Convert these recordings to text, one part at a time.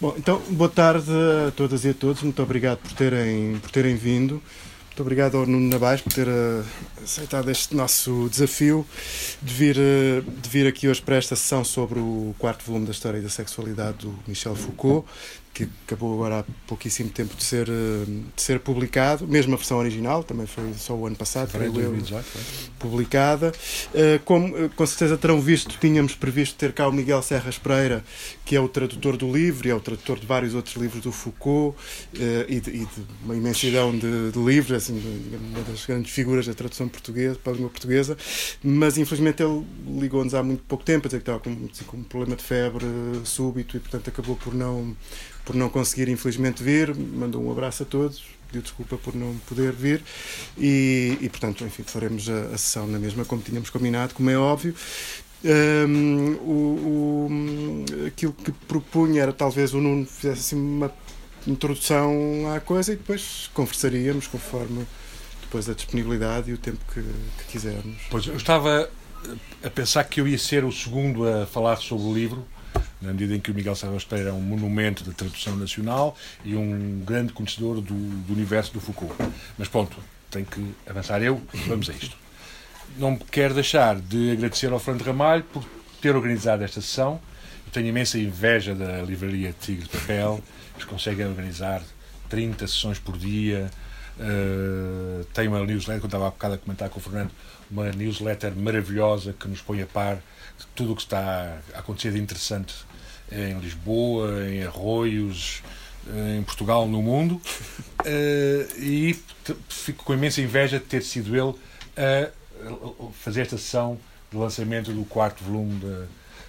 Bom, então, boa tarde a todas e a todos. Muito obrigado por terem, por terem vindo. Muito obrigado ao Nuno Nabais por ter uh, aceitado este nosso desafio de vir, uh, de vir aqui hoje para esta sessão sobre o quarto volume da História da Sexualidade do Michel Foucault que acabou agora há pouquíssimo tempo de ser, eh, de ser publicado, mesmo a versão original, também foi só o ano passado, foi eu, publicada. Eh, como eh, com certeza terão visto, tínhamos previsto ter cá o Miguel Serras Pereira, que é o tradutor do livro e é o tradutor de vários outros livros do Foucault e de, e de uma imensidão de, de livros, assim, uma das grandes figuras da tradução portuguesa, para a língua portuguesa, mas infelizmente ele ligou-nos há muito pouco tempo, a dizer que estava com, assim, com um problema de febre súbito e portanto acabou por não por não conseguir, infelizmente, vir. Mandou um abraço a todos, pediu desculpa por não poder vir e, e portanto, enfim, faremos a, a, sessão na mesma como tínhamos combinado, como é óbvio. Um, o, o, aquilo que propunha era talvez o Nuno fizesse assim, uma introdução à coisa e depois conversaríamos conforme depois a disponibilidade e o tempo que, que quisermos. Pois eu estava a pensar que eu ia ser o segundo a falar sobre o livro na medida em que o Miguel Serra Pereira é um monumento da tradução nacional e um grande conhecedor do, do universo do Foucault. Mas pronto, tenho que avançar eu vamos a isto. Não quero deixar de agradecer ao Fernando Ramalho por ter organizado esta sessão. Eu tenho imensa inveja da livraria Tigre de Papel, eles conseguem organizar 30 sessões por dia. Uh, tem uma newsletter, quando estava há bocado a comentar com o Fernando, uma newsletter maravilhosa que nos põe a par tudo o que está a acontecer de interessante em Lisboa, em Arroios, em Portugal, no mundo, uh, e fico com imensa inveja de ter sido ele a fazer esta sessão de lançamento do quarto volume da,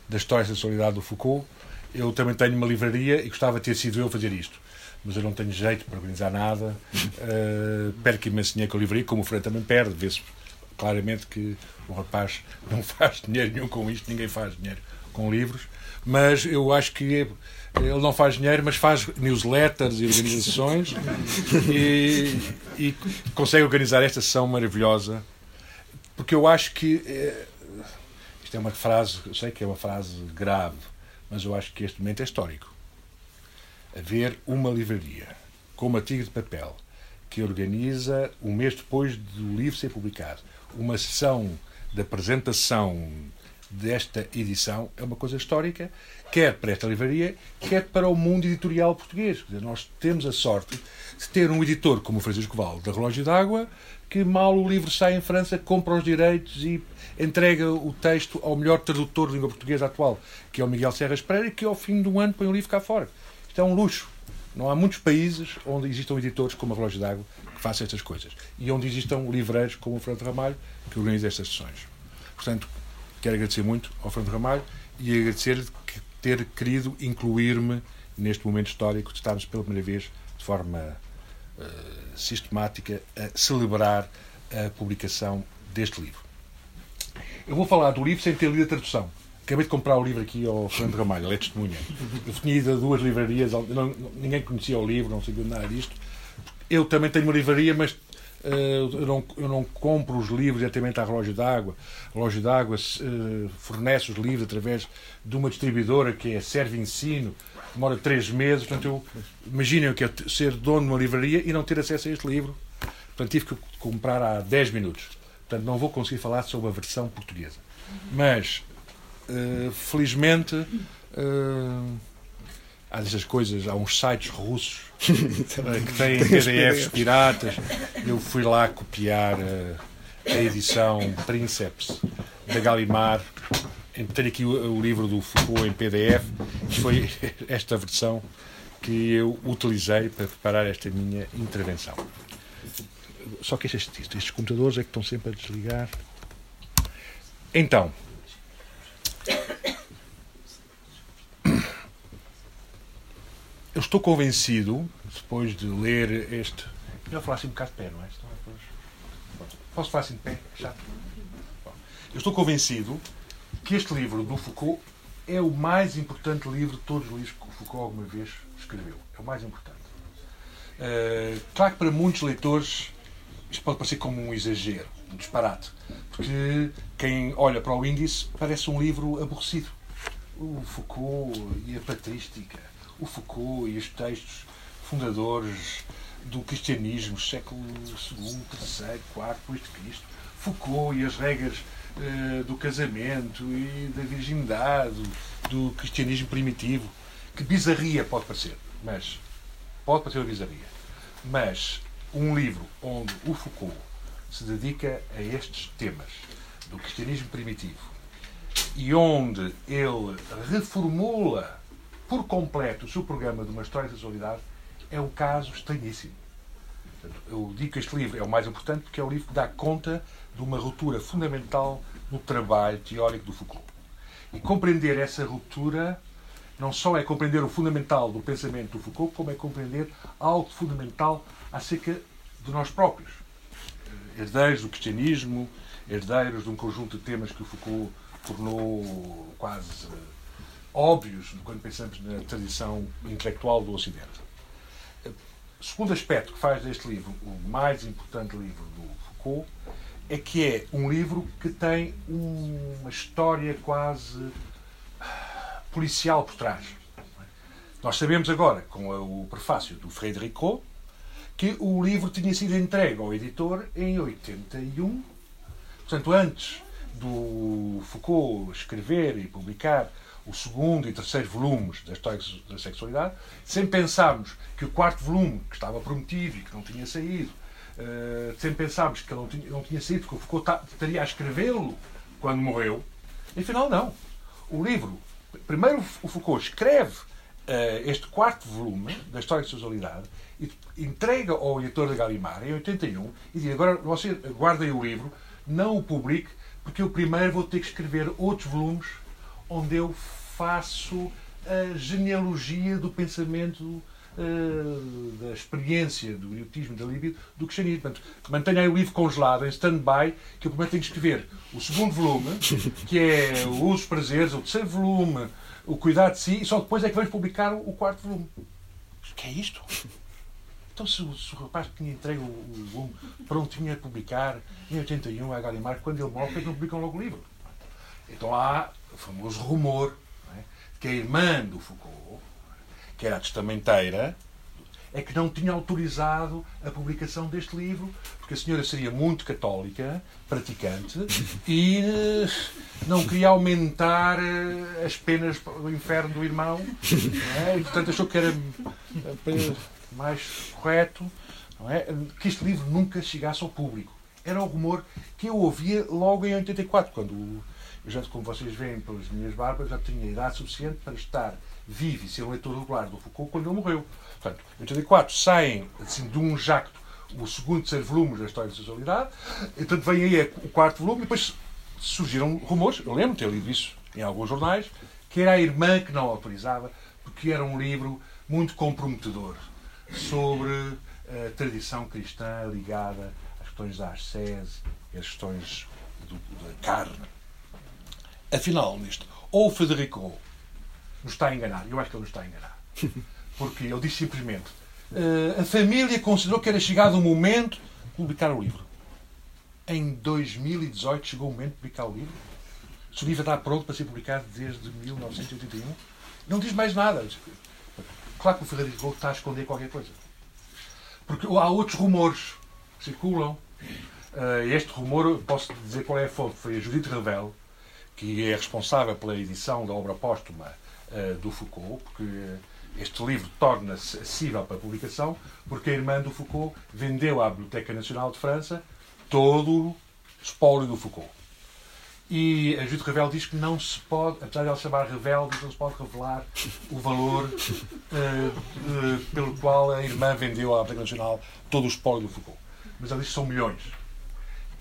da História da Sexualidade do Foucault. Eu também tenho uma livraria e gostava de ter sido eu a fazer isto. Mas eu não tenho jeito para organizar nada. Uh, perco imenso dinheiro com a livraria, como o Fred também perde. Vê-se claramente que o rapaz não faz dinheiro nenhum com isto, ninguém faz dinheiro com livros mas eu acho que ele não faz dinheiro, mas faz newsletters e organizações e, e, consegue organizar esta sessão maravilhosa. Porque eu acho que. É, isto é uma frase, eu sei que é uma frase grave, mas eu acho que este momento é histórico. Haver uma livraria como a Tigre de Papel, que organiza, um mês depois do livro ser publicado, uma sessão de apresentação desta edição é uma coisa histórica, quer para esta livraria, quer para o mundo editorial português. Dizer, nós temos a sorte de ter um editor como o Francisco Val, da Relógio d'Água, que mal o livro sai em França, compra os direitos e entrega o texto ao melhor tradutor de língua portuguesa atual, que é o Miguel Serras Pereira, que ao fim de um ano põe o livro cá fora. Isto é um luxo. Não há muitos países onde existam editores como a Relógio d'Água que façam estas coisas. E onde existam livreiros como o Fernando Ramalho que organiza estas sessões. Portanto, quero agradecer muito ao Fernando Ramalho e agradecer-lhe ter querido incluir-me neste momento histórico de estarmos pela primeira vez de forma uh, sistemática a celebrar a publicação deste livro. Eu vou falar do livro sem ter lido a tradução. Acabei de comprar o livro aqui ao Fernando Ramalho, ele é testemunha. Eu tinha ido a duas livrarias, não, ninguém conhecia o livro, não sabia nada disto. Eu também tenho uma livraria, mas eh, eu não, eu não compro os livros diretamente à relógio d'água. A relógio d'água uh, fornece os livros através de uma distribuidora que é Serve Ensino, demora três meses. Portanto, eu, imaginem o que é ser dono de uma livraria e não ter acesso a este livro. Portanto, tive que comprar há 10 minutos. Portanto, não vou conseguir falar sobre a versão portuguesa. Mas, uh, felizmente, uh, há dessas coisas, há uns sites russos que têm PDFs piratas. Eu fui lá copiar a, a edição Princeps da Galimar. Tenho aqui o, o, livro do Foucault em PDF. Foi esta versão que eu utilizei para preparar esta minha intervenção. Só que estes, estes computadores é que estão sempre a desligar. Então, eu estou convencido, depois de ler este. Eu falar assim um bocado de pé, não é? Posso falar assim de pé? Chato. Eu estou convencido que este livro do Foucault é o mais importante livro de todos os livros que o Foucault alguma vez escreveu. É o mais importante. Uh, claro que para muitos leitores isto pode parecer como um exagero, um disparate, porque quem olha para o índice parece um livro aborrecido. O Foucault e a patrística, o Foucault e os textos fundadores do cristianismo, século II, III, IV depois de Cristo, Foucault e as regras uh, do casamento e da virgindade, do, do cristianismo primitivo. Que bizarria pode parecer, mas pode parecer uma bizarria. Mas um livro onde o Foucault se dedica a estes temas do cristianismo primitivo e onde ele reformula por completo o seu programa de uma história da sexualidade é um caso estranhíssimo. Eu digo que este livro é o mais importante porque é o livro que dá conta de uma ruptura fundamental no trabalho teórico do Foucault. E compreender essa ruptura não só é compreender o fundamental do pensamento do Foucault, como é compreender algo fundamental acerca de nós próprios. Herdeiros do cristianismo, herdeiros de um conjunto de temas que o Foucault tornou quase óbvios quando pensamos na tradição intelectual do Ocidente. O segundo aspecto que faz deste livro o mais importante livro do Foucault é que é um livro que tem uma história quase policial por trás. Nós sabemos agora, com o prefácio do Frederico, que o livro tinha sido entregue ao editor em 81. Portanto, antes do Foucault escrever e publicar o segundo e terceiro volumes da História da Sexualidade, sempre pensámos que o quarto volume, que estava prometido e que não tinha saído, uh, sempre pensámos que ele não tinha, não tinha saído, que o Foucault estaria a escrevê-lo quando morreu. Afinal, não. O livro, primeiro o Foucault escreve uh, este quarto volume da História da Sexualidade e entrega ao editor da Galimar em 81 e diz: agora você guardem o livro, não o publique, porque eu primeiro vou ter que escrever outros volumes onde eu faço a genealogia do pensamento, uh, da experiência do erotismo da libido do cristianismo. Portanto, mantenha aí o livro congelado em stand-by, que eu tenho que escrever o segundo volume, que é o Usos Prazeres, o terceiro volume, o Cuidado de Si, e só depois é que vamos publicar o quarto volume. O que é isto? Então, se o, se o rapaz que tinha entregue o, o volume prontinho a publicar em 81 a Galimar, quando ele morre, não publicam logo o livro? Então há o famoso rumor? Que a irmã do Foucault, que era a testamenteira, é que não tinha autorizado a publicação deste livro, porque a senhora seria muito católica, praticante, e eh, não queria aumentar eh, as penas do inferno do irmão, é? e portanto achou que era eh, mais correto é? que este livro nunca chegasse ao público. Era o rumor que eu ouvia logo em 84, quando já, como vocês veem pelas minhas barbas, já tinha idade suficiente para estar vivo e ser um leitor regular do Foucault quando ele morreu. Portanto, em 84 saem assim, de um jacto o segundo terceiro volumes da História da Sexualidade, então vem aí o quarto volume e depois surgiram rumores, eu lembro de ter lido isso em alguns jornais, que era a irmã que não autorizava, porque era um livro muito comprometedor sobre a tradição cristã ligada às questões da ascese às questões do, da carne. Afinal, nisto, ou o Federico nos está a enganar, eu acho que ele nos está a enganar, porque ele diz simplesmente uh, a família considerou que era chegado o momento de publicar o livro. Em 2018 chegou o momento de publicar o livro. Se o livro está pronto para ser publicado desde 1981, não diz mais nada. Claro que o Federico está a esconder qualquer coisa. Porque há outros rumores que circulam. Uh, este rumor, posso dizer qual é a fonte, foi a Judith Revel, que é responsável pela edição da obra póstuma uh, do Foucault, porque este livro torna-se acessível para publicação, porque a irmã do Foucault vendeu à Biblioteca Nacional de França todo o espólio do Foucault. E a Judith Revel diz que não se pode, apesar de ela chamar Revel, não se pode revelar o valor uh, pelo qual a irmã vendeu à Biblioteca Nacional todo o espólio do Foucault. Mas ela diz que são milhões.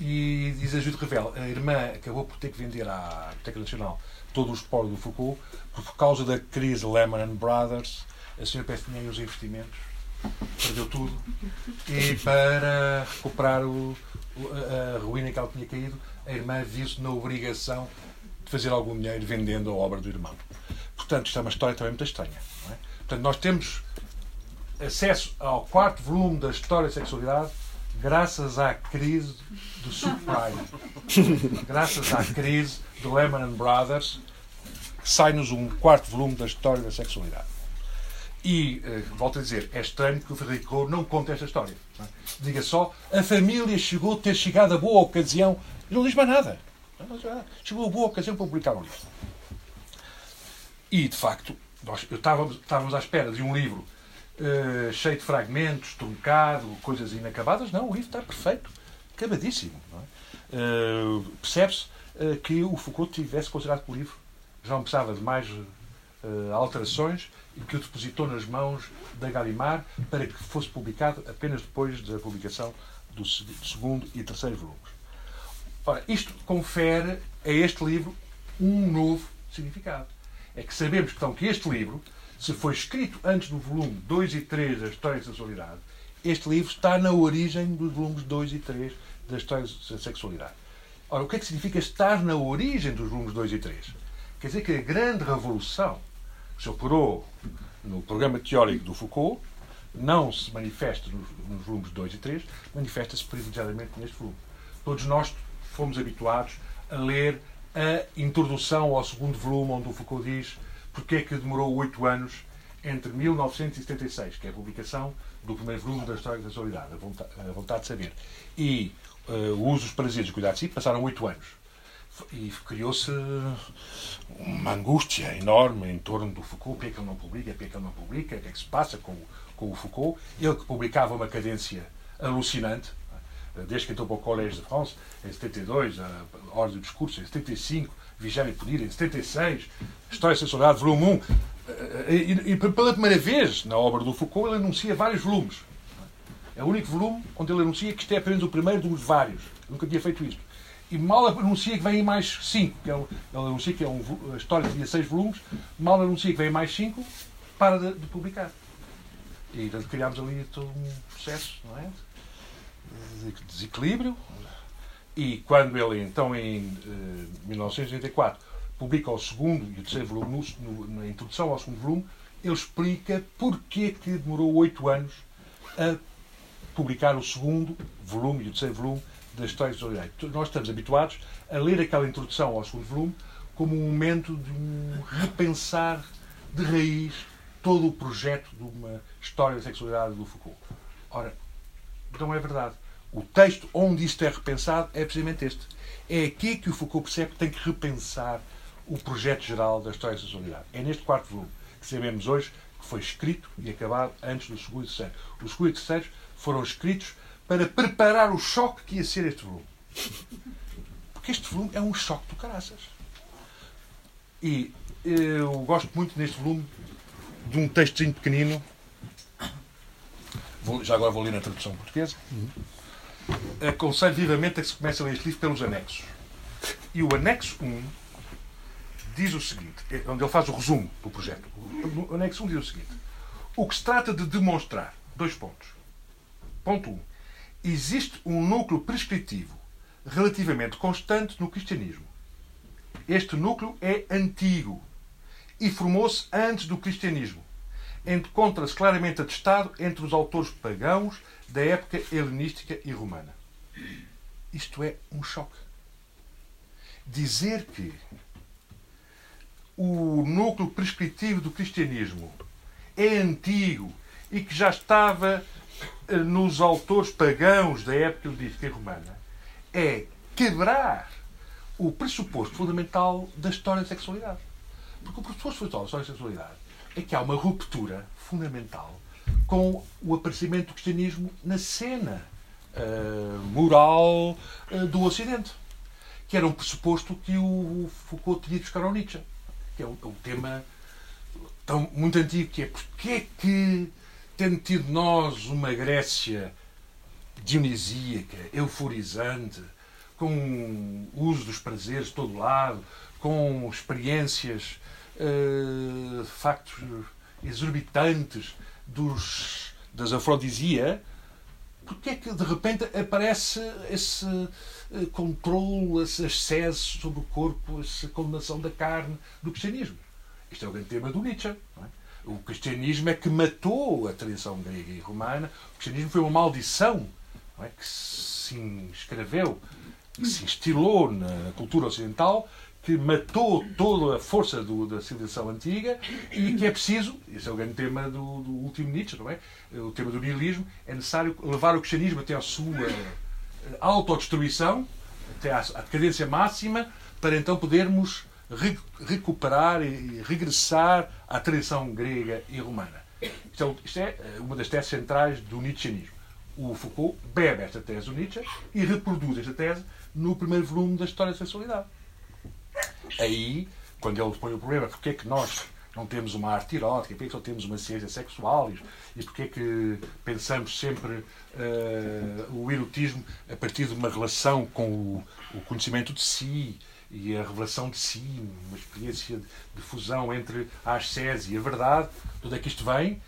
E diz a Judith Revel, a irmã acabou por ter que vender à Biblioteca Nacional todo o espólio do Foucault, por causa da crise Lehman Brothers, a senhora Pérez tinha os investimentos, perdeu tudo, e para recuperar o, a ruína que ela tinha caído, a irmã viu-se na obrigação de fazer algum dinheiro vendendo a obra do irmão. Portanto, isto é uma história também muito estranha. É? Portanto, nós temos acesso ao quarto volume da História da Sexualidade graças à crise do subprime. graças à crise do Lehman Brothers, sai-nos um quarto volume da História da Sexualidade. E, uh, volto a dizer, é estranho que o Frederico não conte esta história. É? Diga só, a família chegou a ter chegado a boa ocasião. Não diz mais nada. Chegou a boa ocasião para publicar um livro. E, de facto, nós estávamos, estávamos à espera de um livro uh, cheio de fragmentos, truncado, coisas inacabadas. Não, o livro está perfeito, acabadíssimo. É? Uh, Percebe-se uh, que o Foucault tivesse considerado que o livro já não precisava de mais alterações e que o depositou nas mãos da Galimar para que fosse publicado apenas depois da publicação do segundo e terceiro volumes. Ora, isto confere a este livro um novo significado. É que sabemos então, que este livro, se foi escrito antes do volume 2 e 3 da História da Sexualidade, este livro está na origem dos volumes 2 e 3 da História da Sexualidade. Ora, o que é que significa estar na origem dos volumes 2 e 3? Quer dizer que a grande revolução que se operou no programa teórico do Foucault não se manifesta nos, nos volumes 2 e 3, manifesta-se privilegiadamente neste volume. Todos nós fomos habituados a ler a introdução ao segundo volume, onde o Foucault diz porque é que demorou oito anos entre 1976, que é a publicação do primeiro volume da História da Sexualidade, a vontade, de saber, e uh, o uso dos prazeres e cuidar de si, passaram oito anos. E criou-se uma angústia enorme em torno do Foucault, porque é que ele não publica, porque é que ele não publica, o que é que se passa com, com o Foucault. Ele que publicava uma cadência alucinante, desde que entrou para o Collège de France, em 72, a Ordem do Discurso, em 75, Vigiar e Punir, em 76, História Sexualidade, volume 1. E, e, pela primeira vez na obra do Foucault, ele anuncia vários volumes. É o único volume onde ele anuncia que isto é apenas o primeiro dos vários. nunca tinha feito isto. E mal anuncia que vem mais cinco. Que é ele anuncia que é um, a história tinha seis volumes. Mal anuncia que vem mais cinco, para de, de publicar. E criámos ali todo um processo, não é? desequilíbrio. E quando ele, então, em eh, 1984, publica o segundo e o terceiro volume, no, na introdução ao segundo volume, ele explica porque que demorou oito anos a publicar o segundo volume e o terceiro volume da História do Direito. Nós estamos habituados a ler aquela introdução ao segundo volume como um momento de um repensar de raiz todo o projeto de uma história da sexualidade do Foucault. Ora, não é verdade. O texto onde isto é repensado é precisamente este. É aqui que o Foucault percebe que tem que repensar o projeto geral da história da sexualidade. É neste quarto volume que sabemos hoje que foi escrito e acabado antes do segundo e terceiro. Os segundo e terceiro foram escritos para preparar o choque que ia ser este volume. Porque este volume é um choque do caraças. E eu gosto muito neste volume de um textozinho pequenino já agora vou ler na tradução portuguesa. Aconselho vivamente a que se comece a ler este livro pelos anexos. E o anexo 1 diz o seguinte, é onde ele faz o resumo do projeto. O anexo 1 diz o seguinte: O que se trata de demonstrar, dois pontos. Ponto 1. Existe um núcleo prescritivo relativamente constante no cristianismo. Este núcleo é antigo e formou-se antes do cristianismo encontra-se claramente atestado entre os autores pagãos da época helenística e romana. Isto é um choque. Dizer que o núcleo prescritivo do cristianismo é antigo e que já estava eh, nos autores pagãos da época helenística e romana é quebrar o pressuposto fundamental da história da sexualidade. Porque o pressuposto fundamental da história da sexualidade é que há uma ruptura fundamental com o aparecimento do cristianismo na cena uh, moral uh, do Ocidente. Que era um pressuposto que o Foucault tinha de buscar ao Nietzsche. Que é um, é um tema tão, muito antigo, que é porque é que, tendo tido nós uma Grécia dionisíaca, euforizante, com uso dos prazeres de todo lado, com experiências uh, factos exorbitantes dos, das afrodisia, porque é que de repente aparece esse uh, controle, esse excesso sobre o corpo, essa condenação da carne do cristianismo? Isto é o grande tema do Nietzsche. É? O cristianismo é que matou a tradição grega e romana. O cristianismo foi uma maldição é? que se inscreveu, que se instilou na cultura ocidental que matou toda a força do, da civilização antiga e que é preciso, esse é o grande tema do, do, último Nietzsche, não é? O tema do nihilismo, é necessário levar o cristianismo até a sua eh, autodestruição, até à, à decadência máxima, para então podermos re, recuperar e regressar à tradição grega e romana. É, isto é eh, uma das teses centrais do Nietzscheanismo. O Foucault bebe esta tese do Nietzsche e reproduz esta tese no primeiro volume da História da Sexualidade. Aí, quando ele põe o problema, porque é que nós não temos uma arte erótica, porque é que só temos uma ciência sexual e porque é que pensamos sempre uh, o erotismo a partir de uma relação com o, o, conhecimento de si e a revelação de si, uma experiência de, fusão entre a ascese e a verdade, tudo é que isto vem?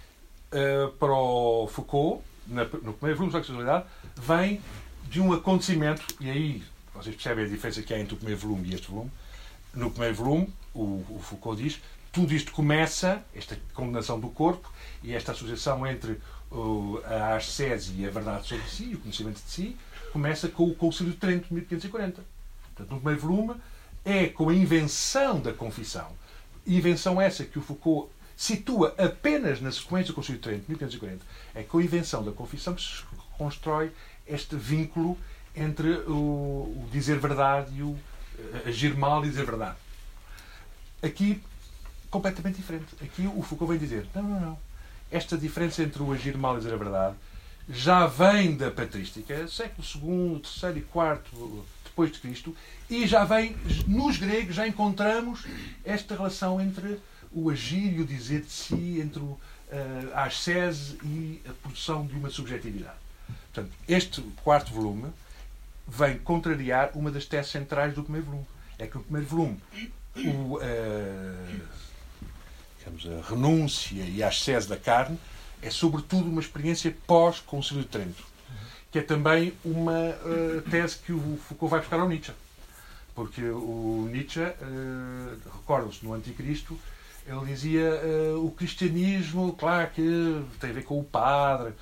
Uh, para o Foucault, na, no primeiro volume da sexualidade, vem de um acontecimento, e aí vocês percebem a diferença que há entre o primeiro volume e este volume, no primeiro volume, o, o Foucault diz, tudo isto começa, esta condenação do corpo e esta associação entre o, a ascese e a verdade sobre si, o conhecimento de si, começa com o Concílio de Trento, de 1540. Portanto, no primeiro volume, é com a invenção da confissão. Invenção essa que o Foucault situa apenas na sequência do Concílio de Trento, de 1540. É com a invenção da confissão que se constrói este vínculo entre o, o dizer verdade e o agir mal e dizer verdade. Aqui, completamente diferente. Aqui o Foucault vem dizer: não, não, não. Esta diferença entre o agir mal e dizer a verdade já vem da patrística, século II, III e IV depois de Cristo, e já vem, nos gregos, já encontramos esta relação entre o agir e o dizer de si, entre uh, a ascese e a produção de uma subjetividade. Portanto, este quarto volume vem contrariar uma das teses centrais do primeiro volume. É que no primeiro volume o, uh, digamos, a renúncia e a ascese da carne é sobretudo uma experiência pós-Concílio de Trento, que é também uma uh, tese que o Foucault vai buscar ao Nietzsche. Porque o Nietzsche, uh, recordam-se, no Anticristo, ele dizia uh, o cristianismo, claro que tem a ver com o padre,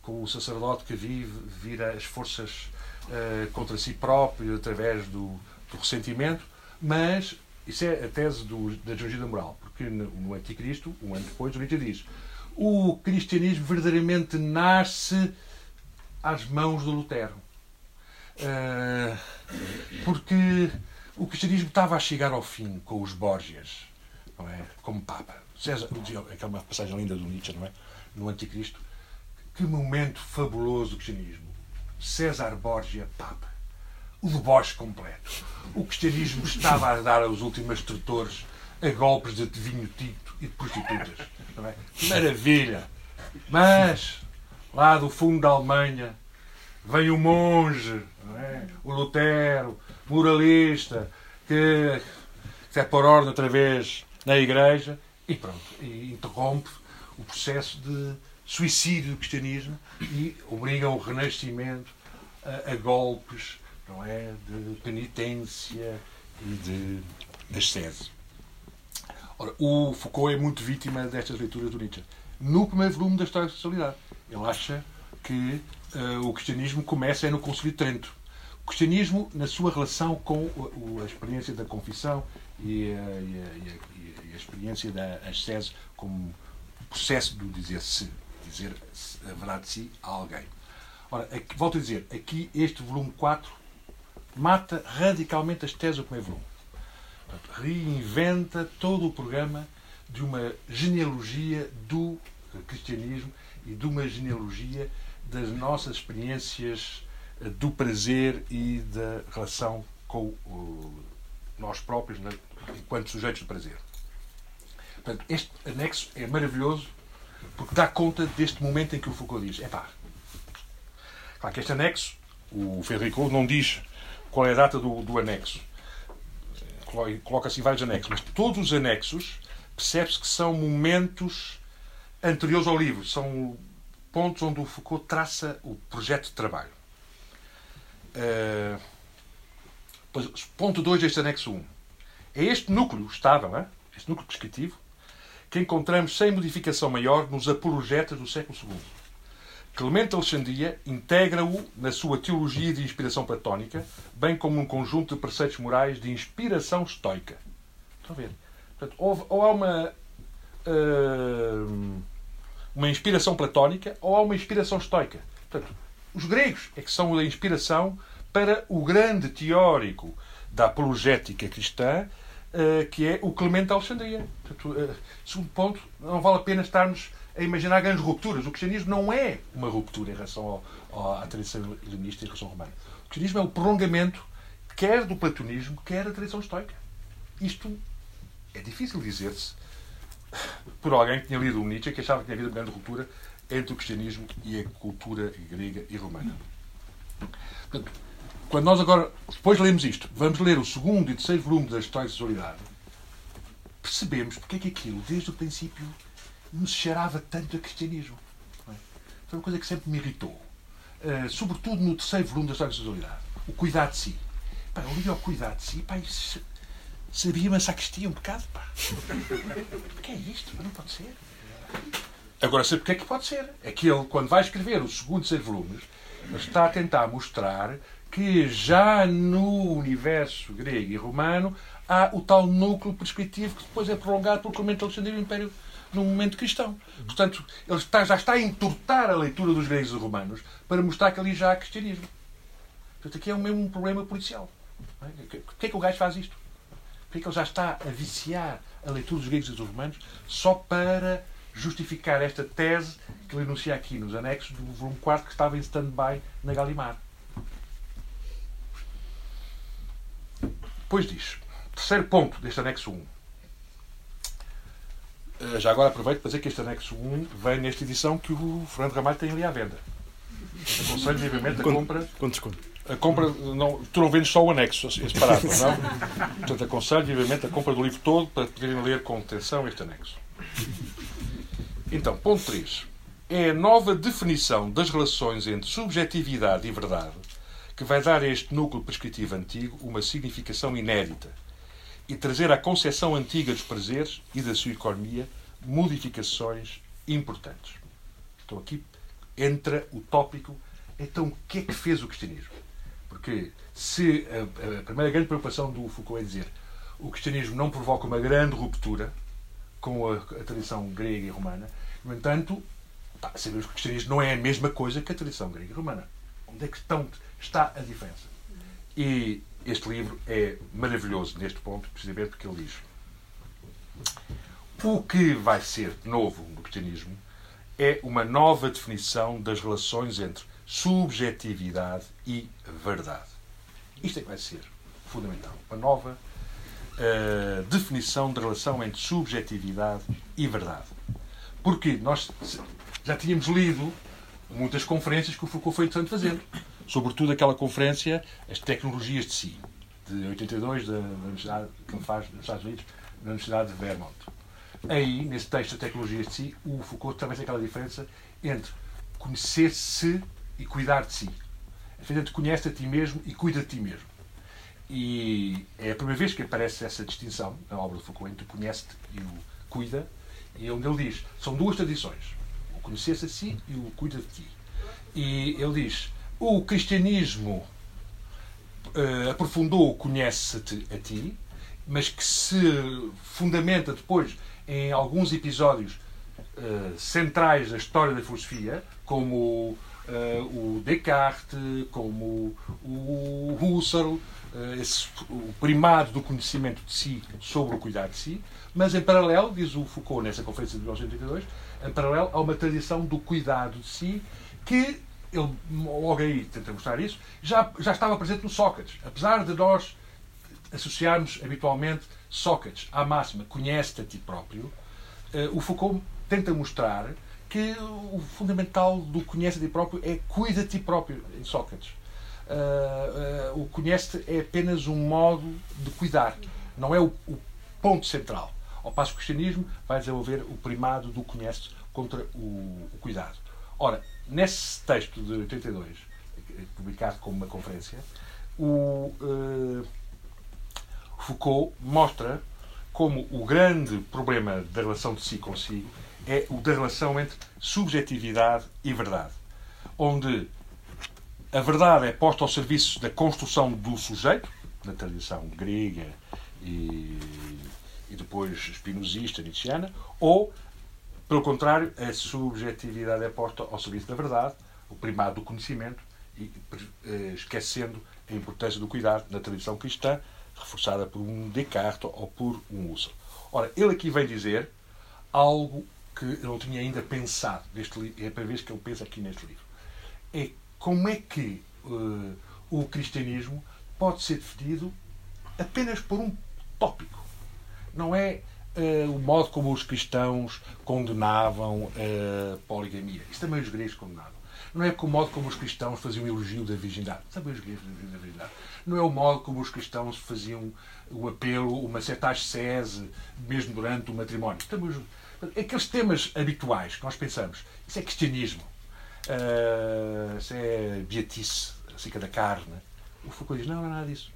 com o sacerdote que vive, vira as forças uh, contra si próprio através do, do, ressentimento, mas isso é a tese do, da geologia da moral, porque no, no Anticristo, um ano depois, o Nietzsche diz o cristianismo verdadeiramente nasce às mãos do Lutero. Uh, porque o cristianismo estava a chegar ao fim com os Borgias, não é? como Papa. César, aquela passagem linda do Nietzsche, não é? No Anticristo. Que momento fabuloso do cristianismo. César Borgia Papa. O deboche completo. O cristianismo estava a dar aos últimos tutores a golpes de vinho tinto e de prostitutas. É? Maravilha! Mas, lá do fundo da Alemanha, vem o monge, é? o Lutero, moralista, que quer pôr ordem outra vez na igreja e pronto, e interrompe o processo de suicídio do cristianismo e obrigam o renascimento a, a golpes não é, de penitência e de ascese. Ora, o Foucault é muito vítima destas leituras do Nietzsche. No primeiro volume da História da Sexualidade, ele acha que uh, o cristianismo começa é no Concílio de Trento. O cristianismo, na sua relação com o, a experiência da confissão e a, e a, e a, a experiência da ascese como processo do dizer-se dizer verdade de si a alguém. Ora, aqui, volto a dizer, aqui este volume 4 mata radicalmente as teses do primeiro volume. Portanto, reinventa todo o programa de uma genealogia do cristianismo e de uma genealogia das nossas experiências eh, do prazer e da relação com nós próprios enquanto sujeitos de prazer. Portanto, este anexo é maravilhoso porque dá conta deste momento em que o Foucault diz: é pá. Claro que este anexo, o Federico não diz qual é a data do, do anexo. Coloca-se vários anexos, mas todos os anexos percebe-se que são momentos anteriores ao livro, são pontos onde o Foucault traça o projeto de trabalho. Uh, ponto 2 deste anexo 1. Um. É este núcleo estável, é? este núcleo descritivo, que encontramos sem modificação maior nos apologetas do século II. Clemente Alexandria integra-o na sua teologia de inspiração platónica, bem como num conjunto de preceitos morais de inspiração estoica. Estão a ver? Portanto, ou há uma, uh, uma inspiração platónica ou há uma inspiração estoica. Portanto, os gregos é que são a inspiração para o grande teórico da apologética cristã, que é o Clemente Alexandria. Portanto, uh, segundo ponto, não vale a pena estarmos a imaginar grandes rupturas. O cristianismo não é uma ruptura em relação ao, ao, à tradição helenista e tradição romana. O cristianismo é o prolongamento quer do platonismo, quer da tradição estoica. Isto é difícil dizer-se por alguém que tinha lido o Nietzsche que achava que tinha havido uma grande ruptura entre o cristianismo e a cultura grega e romana. Portanto, quando nós agora, depois lemos isto, vamos ler o segundo e terceiro volume da História da Sexualidade, percebemos porque é que aquilo, desde o princípio, nos cheirava tanto a cristianismo. É? Foi uma coisa que sempre me irritou. Uh, sobretudo no terceiro volume da História da Sexualidade. O cuidar de si. Pá, eu li ao cuidar de si, pá, isso sabia-me a sacristia um bocado, pá. O que é isto? Não pode ser. Agora, sei porque é que pode ser. É que ele, quando vai escrever o segundo e terceiro volumes, está a tentar mostrar que já no universo grego e romano há o tal núcleo prescritivo que depois é prolongado pelo Clemente Alexandre do Império no momento cristão. Portanto, ele está, já está a entortar a leitura dos gregos e romanos para mostrar que ali já há cristianismo. Portanto, aqui é mesmo um problema policial. Porquê é que o gajo faz isto? Porquê é que ele já está a viciar a leitura dos gregos e dos romanos só para justificar esta tese que ele enuncia aqui nos anexos do volume 4 que estava em stand-by na Galimar? Depois diz, terceiro ponto deste anexo 1 eh, já agora aproveito para dizer que este anexo 1 vem nesta edição que o Fernando Ramalho tem ali à venda. Aconselho vivamente a compra. Com desconto. A compra, não, tu não vendes só o anexo, esse parágrafo, não? Portanto, aconselho vivamente a compra do livro todo para poderem ler com atenção este anexo. Então, ponto 3. É a nova definição das relações entre subjetividade e verdade que vai dar a este núcleo prescritivo antigo uma significação inédita e trazer à concepção antiga dos prazeres e da sua economia modificações importantes. Então aqui entra o tópico, então o que é que fez o cristianismo? Porque se a, a primeira grande preocupação do Foucault é dizer o cristianismo não provoca uma grande ruptura com a, a tradição grega e romana, no entanto, pá, sabemos que o cristianismo não é a mesma coisa que a tradição grega e romana. Onde é que estão, está a diferença? E este livro é maravilhoso neste ponto, precisamente porque ele diz o que vai ser novo no cristianismo é uma nova definição das relações entre subjetividade e verdade. Isto é que vai ser fundamental. Uma nova uh, definição da relação entre subjetividade e verdade. Porque nós já tínhamos lido muitas conferências que o Foucault foi tanto fazendo sobretudo aquela conferência, as tecnologias de si, de 82, da, Universidade que ele faz nos Estados Unidos, na Universidade de Vermont. Aí, nesse texto de tecnologias de si, o Foucault também tem aquela diferença entre conhecer-se e cuidar de si. A diferença conhece a ti mesmo e cuida de ti mesmo. E é a primeira vez que aparece essa distinção na obra de Foucault entre o conhece-te e o cuida, e onde ele diz, são duas tradições, o conhecer-se a si e o cuida de ti. E ele diz, o cristianismo uh, aprofundou o conhece-te a ti, mas que se fundamenta depois em alguns episódios uh, centrais da história da filosofia, como uh, o Descartes, como o Husserl, esse, o primado do conhecimento de si sobre o cuidar de si, mas em paralelo, diz o Foucault nessa conferência de 1982, em paralelo há uma tradição do cuidado de si que ele logo aí tenta mostrar isso, já, já estava presente no Sócrates. Apesar de nós associarmos habitualmente Sócrates à máxima conhece-te a ti próprio, uh, o Foucault tenta mostrar que o fundamental do conhece a ti próprio é cuida ti próprio em Sócrates. Uh, uh, o conhece-te é apenas um modo de cuidar, não é o, ponto central. Ao passo que o cristianismo vai desenvolver o primado do conhece contra o, o cuidado. Ora, nesse texto de 82, publicado como uma conferência, o uh, Foucault mostra como o grande problema da relação de si consigo é o da relação entre subjetividade e verdade. onde a verdade é posta ao serviço da construção do sujeito, na tradição grega e, e depois espinosista, nietzscheana, ou, pelo contrário, a subjetividade é posta ao serviço da verdade, o primado do conhecimento, e, eh, esquecendo a importância do cuidado na tradição cristã, reforçada por um Descartes ou por um Husserl. Ora, ele aqui vem dizer algo que eu não tinha ainda pensado, neste, é a primeira vez que ele pensa aqui neste livro. É como é que uh, o cristianismo pode ser definido apenas por um tópico. Não é uh, o modo como os cristãos condenavam a poligamia. Isso também os gregos condenavam. Não é o modo como os cristãos faziam elogio da virgindade. Também os gregos faziam da virgindade. Não é o modo como os cristãos faziam o apelo, uma certa ascese, mesmo durante o matrimónio. Também os... Aqueles temas habituais que nós pensamos, isso é cristianismo. Uh, isso é beatice, acerca da carne. O Foucault diz, não, não é nada disso.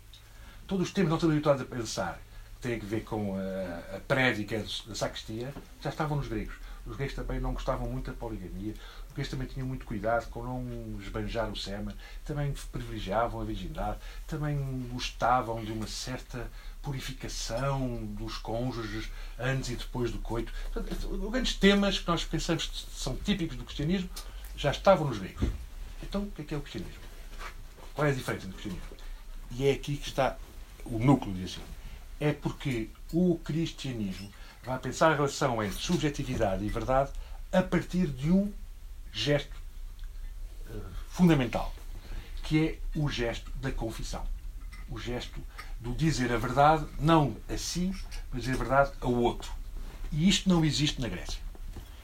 Todos os temas que nós estamos habituados a pensar, têm a ver com a, a prédica da sacristia, já estavam nos gregos. Os gregos também não gostavam muito da poligamia. Os gregos também tinham muito cuidado com não esbanjar o sêmen. Também privilegiavam a virgindade. Também gostavam de uma certa purificação dos cônjuges antes e depois do coito. Portanto, grandes temas que nós pensamos que são típicos do cristianismo já estavam nos gregos. Então, o que é que é o cristianismo? Qual é a diferença do cristianismo? E é aqui que está o núcleo, diz assim. É porque o cristianismo vai pensar a relação entre subjetividade e verdade a partir de um gesto uh, fundamental, que é o gesto da confissão. O gesto do dizer a verdade, não a si, mas a verdade ao outro. E isto não existe na Grécia.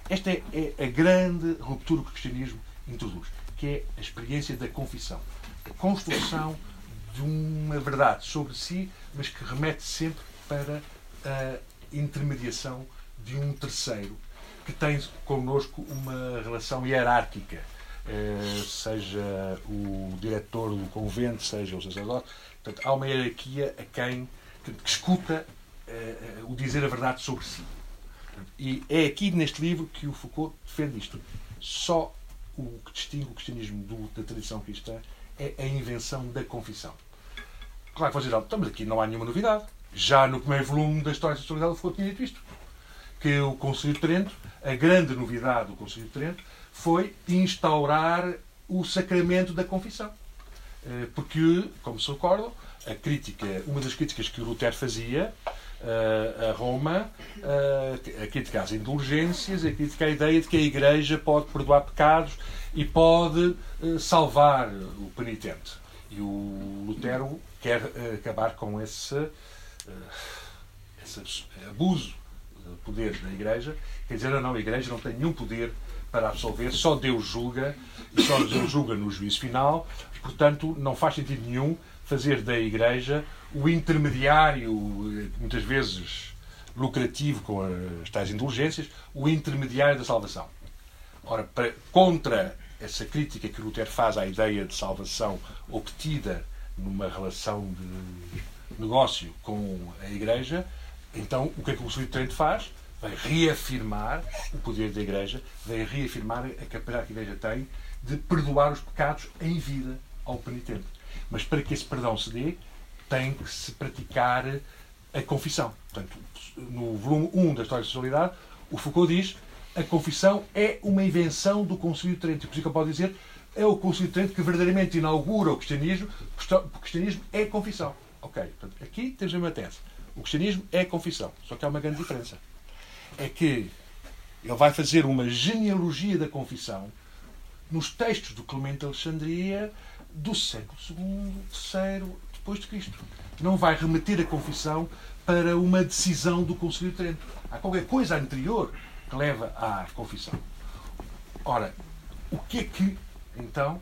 Esta é, é a grande ruptura que o cristianismo introduz, que é a experiência da confissão. A construção de uma verdade sobre si, mas que remete sempre para a intermediação de um terceiro que tem connosco uma relação hierárquica, eh, seja o diretor do convento, seja o sacerdote. Portanto, há uma hierarquia a quem que escuta eh, o dizer a verdade sobre si. E é aqui neste livro que o Foucault defende isto. Só o que distingue o cristianismo do, da tradição cristã é a invenção da confissão. Claro que vocês dirão, estamos aqui, não há nenhuma novidade. Já no primeiro volume da História da Sexualidade, o Foucault tinha dito isto. Que o Conselho de Trento, a grande novidade do Conselho de Trento, foi instaurar o sacramento da confissão. Eh, porque, como se recordam, a crítica, uma das críticas que o Lutero fazia uh, a Roma, uh, a crítica às indulgências, a crítica à ideia de que a Igreja pode perdoar pecados e pode salvar o penitente. E o Lutero quer acabar com esse, esse abuso do poder da Igreja. Quer dizer, não, a Igreja não tem nenhum poder para absolver, só Deus julga, e só Deus julga no juízo final, portanto, não faz sentido nenhum fazer da Igreja o intermediário, muitas vezes lucrativo com as tais indulgências, o intermediário da salvação. Ora, para, contra essa crítica que Lutero faz à ideia de salvação obtida numa relação de negócio com a Igreja, então o que é que o Conselho Trento faz? Vai reafirmar o poder da Igreja, vai reafirmar a capacidade que a Igreja tem de perdoar os pecados em vida ao penitente. Mas para que esse perdão se dê, tem que se praticar a confissão. Portanto, no volume 1 da História da Sexualidade, o Foucault diz a confissão é uma invenção do Concílio de Trento. Por isso que eu posso dizer é o Concílio de Trento que verdadeiramente inaugura o cristianismo, o cristianismo é confissão. Ok, portanto, aqui temos a mesma tese. O cristianismo é confissão. Só que há uma grande diferença. É que ele vai fazer uma genealogia da confissão nos textos do Clemente de Alexandria do século II, III depois de Cristo. Não vai remeter a confissão para uma decisão do Conselho de Trento. Há qualquer coisa anterior que leva à confissão. Ora, o que é que, então,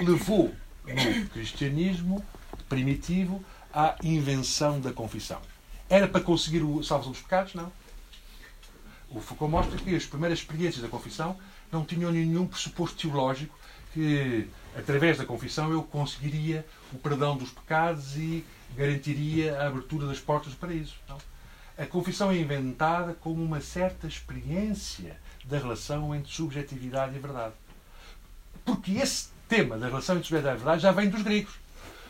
levou no cristianismo primitivo à invenção da confissão? Era para conseguir o salvação dos pecados? Não. O Foucault mostra que as primeiras experiências da confissão não tinham nenhum pressuposto teológico que, através da confissão, eu conseguiria o perdão dos pecados e garantiria a abertura das portas do paraíso. Não? A confissão é inventada como uma certa experiência da relação entre subjetividade e verdade. Porque esse tema da relação entre sujeito e verdade já vem dos gregos.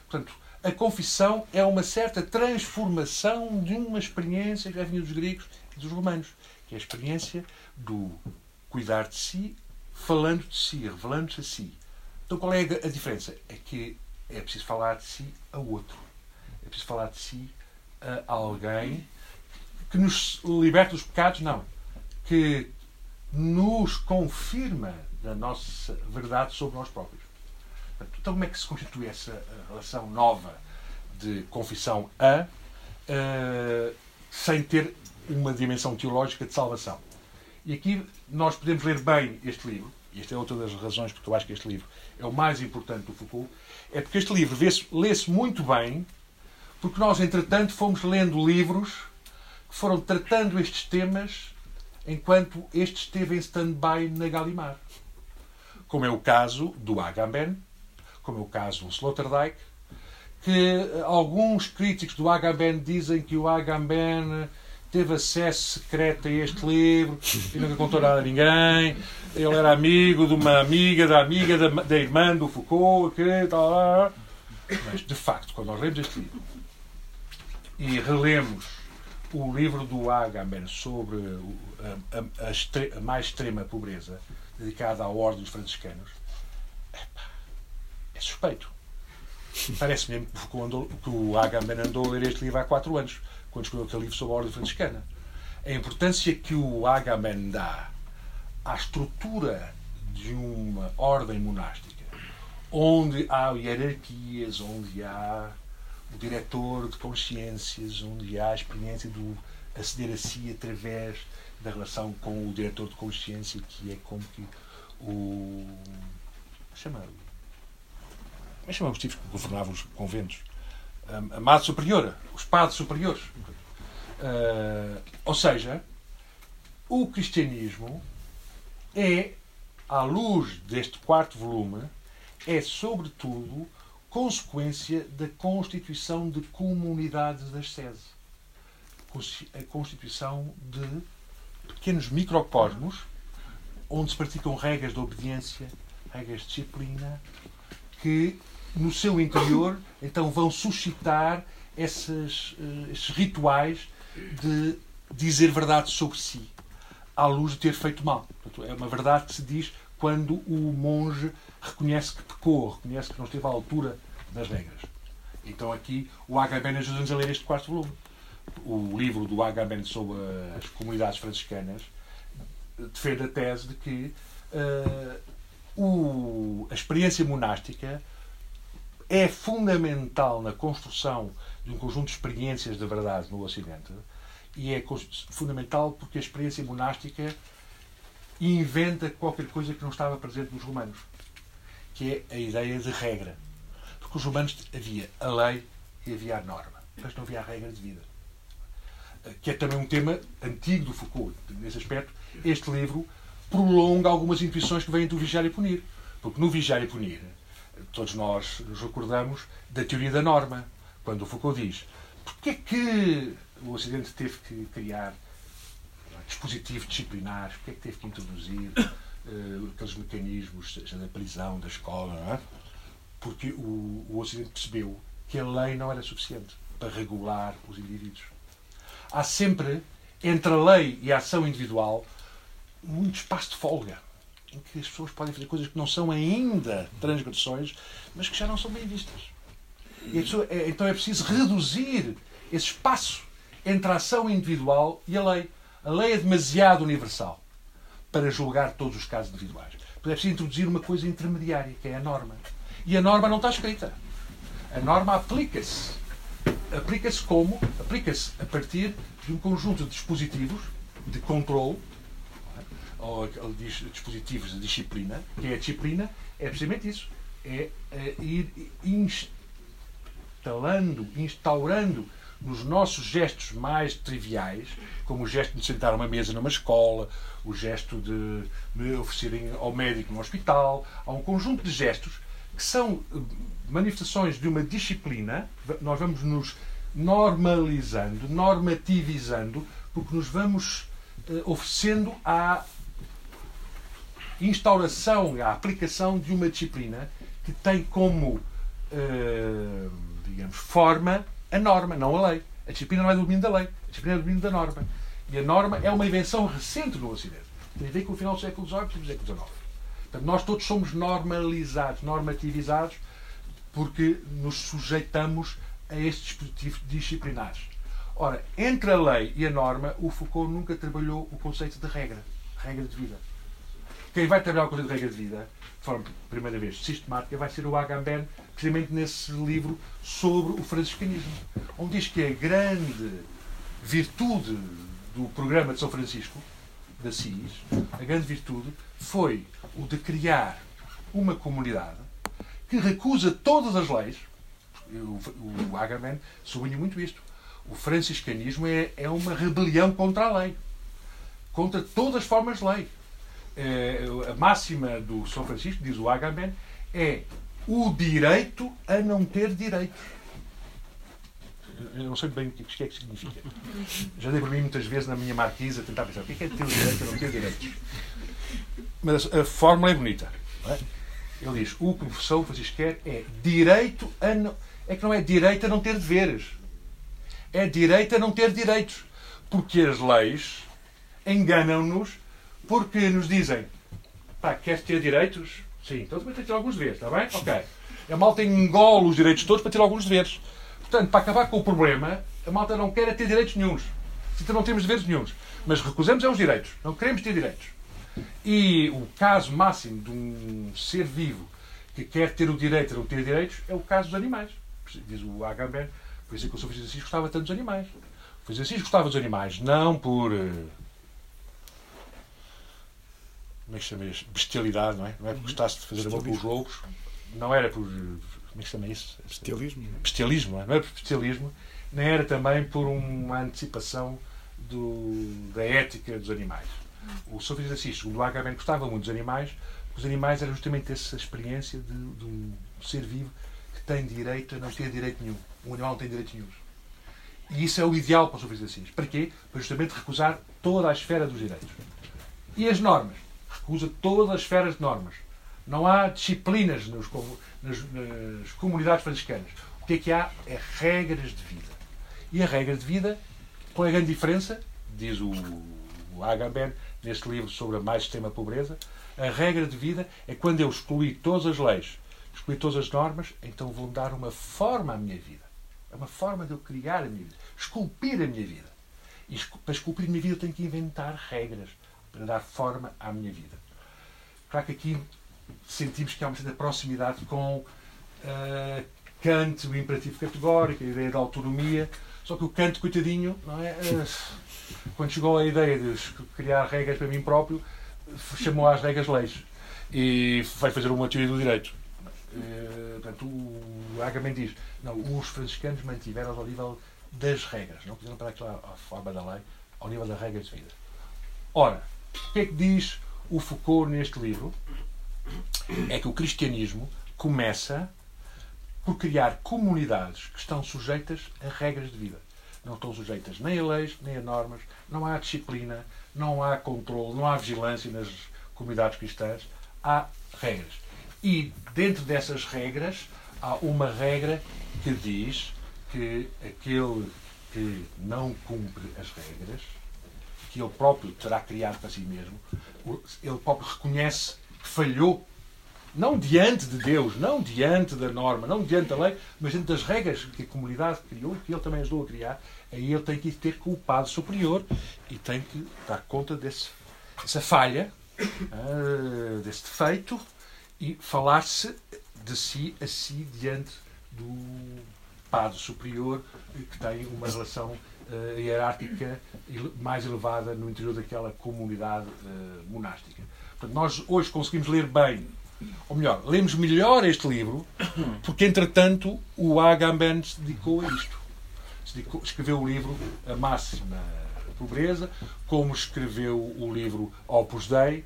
Portanto, a confissão é uma certa transformação de uma experiência que já vinha dos gregos e dos romanos, que é a experiência do cuidar de si, falando de si, revelando-se a si. Então qual é a diferença? É que é preciso falar de si a outro. É preciso falar de si a alguém que nos liberta dos pecados, não. Que nos confirma da nossa verdade sobre nós próprios. Então, como é que se constitui essa eh, relação nova de confissão a, uh, sem ter uma dimensão teológica de salvação? E aqui nós podemos ler bem este livro, e esta é outra das razões porque eu acho que este livro é o mais importante do Foucault, é porque este livro lê-se muito bem, porque nós, entretanto, fomos lendo livros que foram tratando estes temas enquanto este esteve em stand-by na Galimar. Como é o caso do Agamben, como é o caso do Sloterdijk, que alguns críticos do Agamben dizem que o Agamben teve acesso secreto a este livro e nunca contou nada a ninguém. Ele era amigo de uma amiga, da amiga da, da irmã do Foucault, que tal. Mas, de facto, quando nós lemos este livro e relemos o livro do Agamben sobre a, a, a, a, mais extrema pobreza, dedicada à Ordem dos Franciscanos, é suspeito. Parece mesmo que o Agamben andou a ler este livro há quatro anos quando escreveu aquele livro sobre a Ordem Franciscana. A importância que o Agamben dá à estrutura de uma ordem monástica, onde há hierarquias, onde há o diretor de consciências, onde há a experiência do aceder a si através da relação com o diretor de consciência, que é como que o. chama Como é chama os tipos que governavam os conventos? a Madre Superiora, os padres superiores. Uh, ou seja, o cristianismo é, à luz deste quarto volume, é sobretudo consequência da constituição de comunidades das sedes. A constituição de pequenos microcosmos onde se praticam regras de obediência, regras de disciplina, que no seu interior então vão suscitar esses, uh, esses rituais de dizer verdade sobre si, à luz de ter feito mal. Portanto, é uma verdade que se diz quando o monge reconhece que pecou, reconhece que não esteve à altura das regras. Então aqui o Agamben ajuda-nos a ler este quarto volume. O livro do Agamben sobre as comunidades franciscanas defende a tese de que uh, o, a experiência monástica é fundamental na construção de um conjunto de experiências de verdade no Ocidente e é fundamental porque a experiência monástica inventa qualquer coisa que não estava presente nos romanos, que é a ideia de regra. Porque os romanos havia a lei e havia a norma, mas não havia a regra de vida. Que é também um tema antigo do Foucault. Nesse aspecto, este livro prolonga algumas intuições que vêm do Vigiar e Punir. Porque no Vigiar e Punir, todos nós nos recordamos da teoria da norma, quando o Foucault diz porque é que o Ocidente teve que criar dispositivos disciplinares, porque é que teve que introduzir aqueles mecanismos, seja da prisão, da escola, é? Porque o, o Ocidente percebeu que a lei não era suficiente para regular os indivíduos. Há sempre, entre a lei e a ação individual, muito espaço de folga em que as pessoas podem fazer coisas que não são ainda transgressões, mas que já não são bem vistas. Pessoa, é, então é preciso reduzir esse espaço entre a ação individual e a lei. A lei é demasiado universal para julgar todos os casos individuais. Portanto, é preciso introduzir uma coisa intermediária, que é a norma. E a norma não está escrita. A norma aplica-se. Aplica-se como? Aplica-se a partir de um conjunto de dispositivos de controle ou dispositivos de disciplina, que é a disciplina, é precisamente isso. É, é ir instalando, instaurando nos nossos gestos mais triviais, como o gesto de sentar uma mesa numa escola, o gesto de me oferecerem ao médico no hospital, há um conjunto de gestos que são eh, manifestações de uma disciplina, nós vamos nos normalizando, normativizando, porque nos vamos uh, oferecendo à instauração, a aplicação de uma disciplina que tem como, uh, digamos, forma a norma, não a lei. A disciplina não é do domínio da lei, a disciplina é do domínio da norma. E a norma é uma invenção recente no Ocidente. Tem a ver com o final do século XVIII e do século XIX. Portanto, nós todos somos normalizados, normativizados, porque nos sujeitamos a estes dispositivos disciplinares. Ora, entre a lei e a norma, o Foucault nunca trabalhou o conceito de regra, regra de vida. Quem vai trabalhar o conceito de regra de vida, de forma, primeira vez, sistemática, vai ser o Agamben, precisamente nesse livro sobre o franciscanismo, onde diz que a grande virtude do programa de São Francisco de Assis, a grande virtude, foi o de criar uma comunidade que recusa todas as leis. O, Agamben sublinha muito isto. O franciscanismo é, é uma rebelião contra a lei, contra todas as formas de lei. É, a máxima do São Francisco, diz o Agamben, é o direito a não ter direitos. Eu não sei bem o que é que significa. Já dei por mim muitas vezes na minha marquisa tentar pensar o que é, que é ter o direito a não ter direitos. Mas a fórmula é bonita. É? Ele diz: o que o São Francisco quer é direito a não. É que não é direito a não ter deveres. É direito a não ter direitos. Porque as leis enganam-nos porque nos dizem: pá, queres ter direitos? Sim, então também tens de ter alguns deveres, está bem? Ok. A malta engole os direitos todos para ter alguns deveres. Portanto, para acabar com o problema, a malta não quer é ter direitos nenhums. Então não temos deveres nenhums. Mas recusamos é os direitos. Não queremos ter direitos. E o caso máximo de um ser vivo que quer ter o direito a não ter direitos é o caso dos animais. Diz o Agamben, por isso é que o Sr. Francisco gostava tanto dos animais. O Francisco gostava dos animais, não por. Como é que chama isso? Bestialidade, não é? Não é porque gostasse de fazer amor com os loucos. Não era por. Como é que chama isso? Bestialismo. Bestialismo, não, é? não era por bestialismo, nem era também por uma antecipação do, da ética dos animais. O Sr. Francisco Assis, segundo o Agamben, gostava muito dos animais, porque os animais eram justamente essa experiência de, de um ser vivo que tem direito a não ter direito nenhum. Um animal não tem direito nenhum. E isso é o ideal para o Sr. Francisco Assis. Para quê? Para justamente recusar toda a esfera dos direitos. E as normas? Recusa todas as esferas de normas. Não há disciplinas nos, nas, nas comunidades franciscanas. O que é que há? É regras de vida. E a regra de vida, qual é a grande diferença? Diz o, o Agamben, neste livro sobre a mais extrema pobreza, a regra de vida é quando eu excluí todas as leis, excluí todas as normas, então vou dar uma forma à minha vida. É uma forma de eu criar a minha vida, esculpir a minha vida. E para esculpir a minha vida eu tenho que inventar regras para dar forma à minha vida. Claro que aqui sentimos que há uma certa proximidade com uh, Kant, o imperativo categórico, a ideia da autonomia, só que o Kant, coitadinho, não é? Uh, quando chegou a ideia de criar regras para mim próprio, chamou às regras leis e vai fazer uma teoria do direito. Uh, portanto, o Agamben diz: não, os franciscanos mantiveram ao nível das regras, não quiseram para aquela a forma da lei, ao nível das regras de vida. Ora, o que é que diz o Foucault neste livro? É que o cristianismo começa por criar comunidades que estão sujeitas a regras de vida não estão sujeitas nem a leis, nem a normas, não há disciplina, não há controle, não há vigilância nas comunidades cristãs, há regras. E dentro dessas regras há uma regra que diz que aquele que não cumpre as regras, que ele próprio terá criado para si mesmo, ele próprio reconhece que falhou não diante de Deus, não diante da norma, não diante da lei, mas diante das regras que a comunidade criou e que ele também ajudou a criar, aí ele tem que ter com o Padre Superior e tem que dar conta desse, dessa falha, uh, desse defeito e falar-se de si a si diante do Padre Superior que tem uma relação uh, hierárquica mais elevada no interior daquela comunidade uh, monástica. Portanto, nós hoje conseguimos ler bem ou melhor, lemos melhor este livro porque, entretanto, o Agamben se dedicou a isto. Dedicou, escreveu o livro A Máxima Pobreza, como escreveu o livro Opus Dei,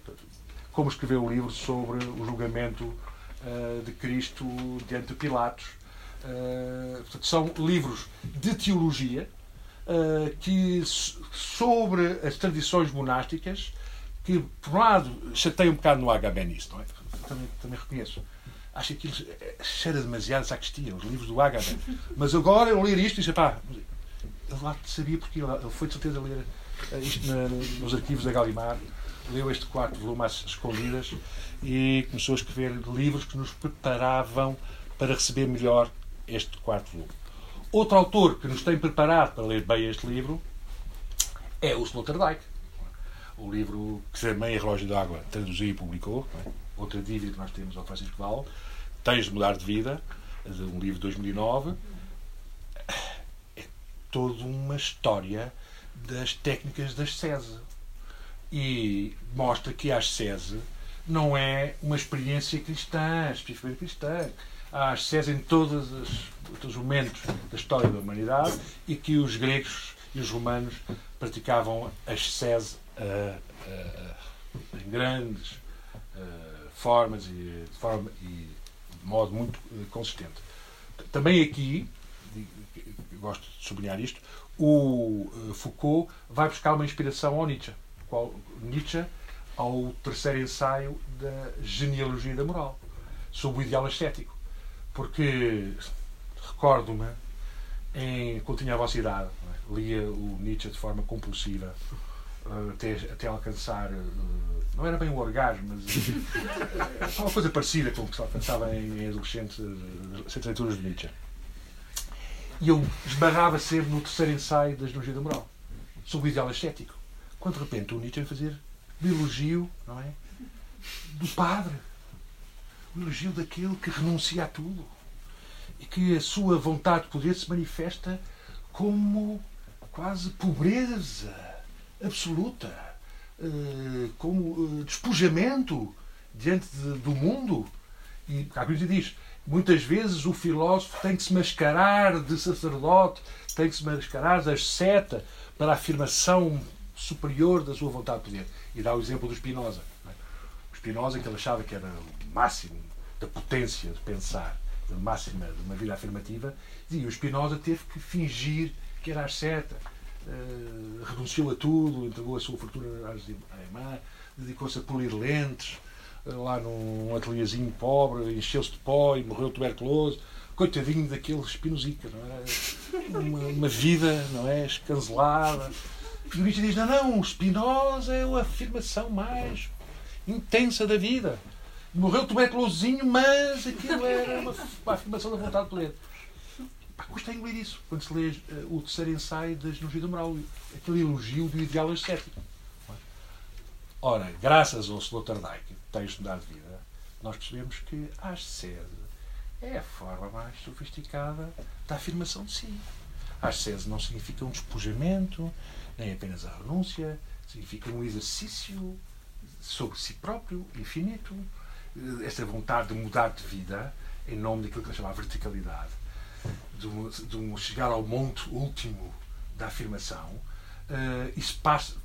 como escreveu o livro sobre o julgamento uh, de Cristo diante de Pilatos. Uh, portanto, são livros de teologia que, sobre as tradições monásticas que, por um lado, chateia um bocado no HB nisso, não é? Também, também reconheço. Acho que aquilo cheira demasiado sacristia, os livros do HB. Mas agora eu ler isto e disse, pá, ele lá sabia porque ele foi de certeza ler isto na, nos arquivos da Galimar, leu este quarto volume às escondidas e começou a escrever livros que nos preparavam para receber melhor este quarto volume. Outro autor que nos tem preparado para ler bem este livro é o Sloterdijk. O livro que também a Relógio d'Água traduziu e publicou. É? Outra dívida que nós temos ao Francisco Val. Tens de Mudar de Vida, um livro de 2009. É toda uma história das técnicas das SESE. E mostra que a SESE não é uma experiência cristã, especificamente cristã. Há SESE em todos os, momentos da história da humanidade e que os gregos e os romanos praticavam as SESE uh, uh, em grandes uh, formas e de, forma, e de modo muito consistente. Também aqui, gosto de sublinhar isto, o Foucault vai buscar uma inspiração ao Nietzsche. Qual, Nietzsche ao terceiro ensaio da genealogia da moral, sobre o ideal ascético. Porque recordo-me, quando tinha a vossa idade, é? lia o Nietzsche de forma compulsiva, eh, até, até alcançar. Eh, não era bem o orgasmo, mas. Eh, uma coisa parecida com o que se alcançava em adolescente, sem leituras de Nietzsche. E eu esbarrava sempre no terceiro ensaio da genealogia da moral, sobre o ideal ascético. Quando de repente o Nietzsche ia fazer elogio, não é? Do padre. Elogio daquele que renuncia a tudo. E que a sua vontade de poder se manifesta como quase pobreza absoluta, eh, como eh, despojamento diante do mundo. E a Bíblia diz: muitas vezes o filósofo tem que se mascarar de sacerdote, tem que se mascarar de asceta para a afirmação superior da sua vontade de poder. E dá o exemplo do Spinoza. É? O Spinoza, que ele achava que era máximo da potência de pensar, a máxima de uma vida afirmativa, e o Spinoza teve que fingir que era asceta. Uh, renunciou a tudo, entregou a sua fortuna à irmã, dedicou-se a polir lentes, uh, lá num ateliêzinho pobre, encheu-se de pó e morreu tuberculoso. Coitadinho daquele Spinozica, não é? Uma, uma vida, não é? Escancelada e o Nietzsche diz: não, não, Spinoza é a afirmação mais intensa da vida. Morreu tuberculosinho, mas aquilo era uma, uma afirmação da vontade de poder. Pá, custa engolir isso quando se lê uh, o terceiro ensaio da Genealogia da Moral, aquele elogio do ideal ascético. Ora, graças ao Sloterdijk, texto da vida, nós percebemos que a ascese é a forma mais sofisticada da afirmação de si. A ascese não significa um despojamento, nem apenas a renúncia, significa um exercício sobre si próprio, infinito, esta vontade de mudar de vida em nome daquilo que ele chama verticalidade, de um, de um chegar ao monte último da afirmação, uh, isso passa-se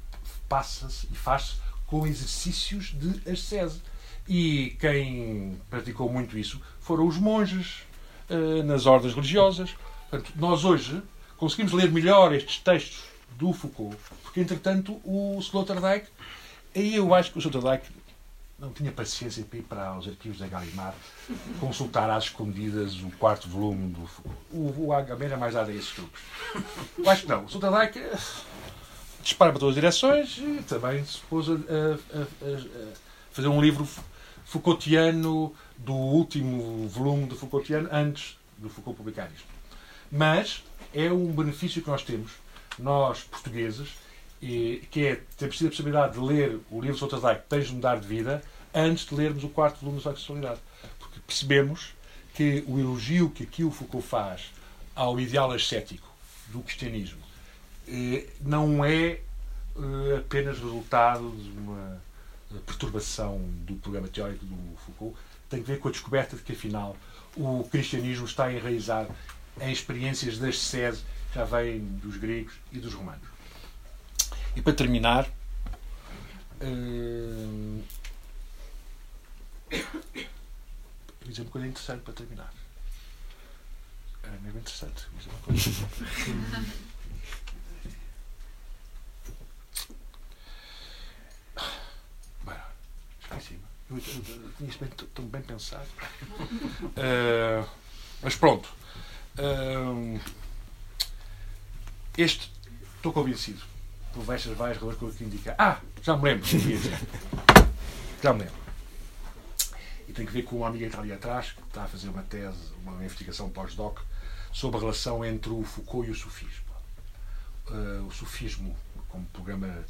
passa e faz-se com exercícios de ascese. E quem praticou muito isso foram os monges uh, nas ordens religiosas. Portanto, nós hoje conseguimos ler melhor estes textos do Foucault, porque entretanto o Sloterdijk, aí eu acho que o Sloterdijk não tinha paciência para ir para os arquivos da Galimar consultar às escondidas o quarto volume do Foucault. O, o HB era mais dado a esses. Eu acho que não. O Sloterdijk eh, dispara para todas as direções e também se pôs a, a, a, a fazer um livro Foucaultiano do último volume do Foucaultiano antes do Foucault publicar isto. Mas é um benefício que nós temos nós, portugueses, e, que é termos tido a possibilidade de ler o livro de Sloterdijk, Tens de Mudar de Vida, antes de lermos o quarto volume da Sexualidade. Porque percebemos que o elogio que aqui o Foucault faz ao ideal ascético do cristianismo eh, não é eh, apenas resultado de uma perturbação do programa teórico do Foucault, tem a ver com a descoberta de que, afinal, o cristianismo está enraizado em experiências das sedes já vem dos gregos e dos romanos. E para terminar, uh, vou dizer uma coisa interessante para terminar. É mesmo interessante. Dizer uma coisa. tinha isto bem, tão bem pensado. Uh, mas pronto. Uh, este, estou convencido. Por estas várias razões que eu aqui indicar. Ah, já me lembro. Já me lembro. E tem que ver com uma amiga que está ali atrás, que está a fazer uma tese, uma investigação pós-doc, sobre a relação entre o Foucault e o sufismo. Uh, o sufismo como programa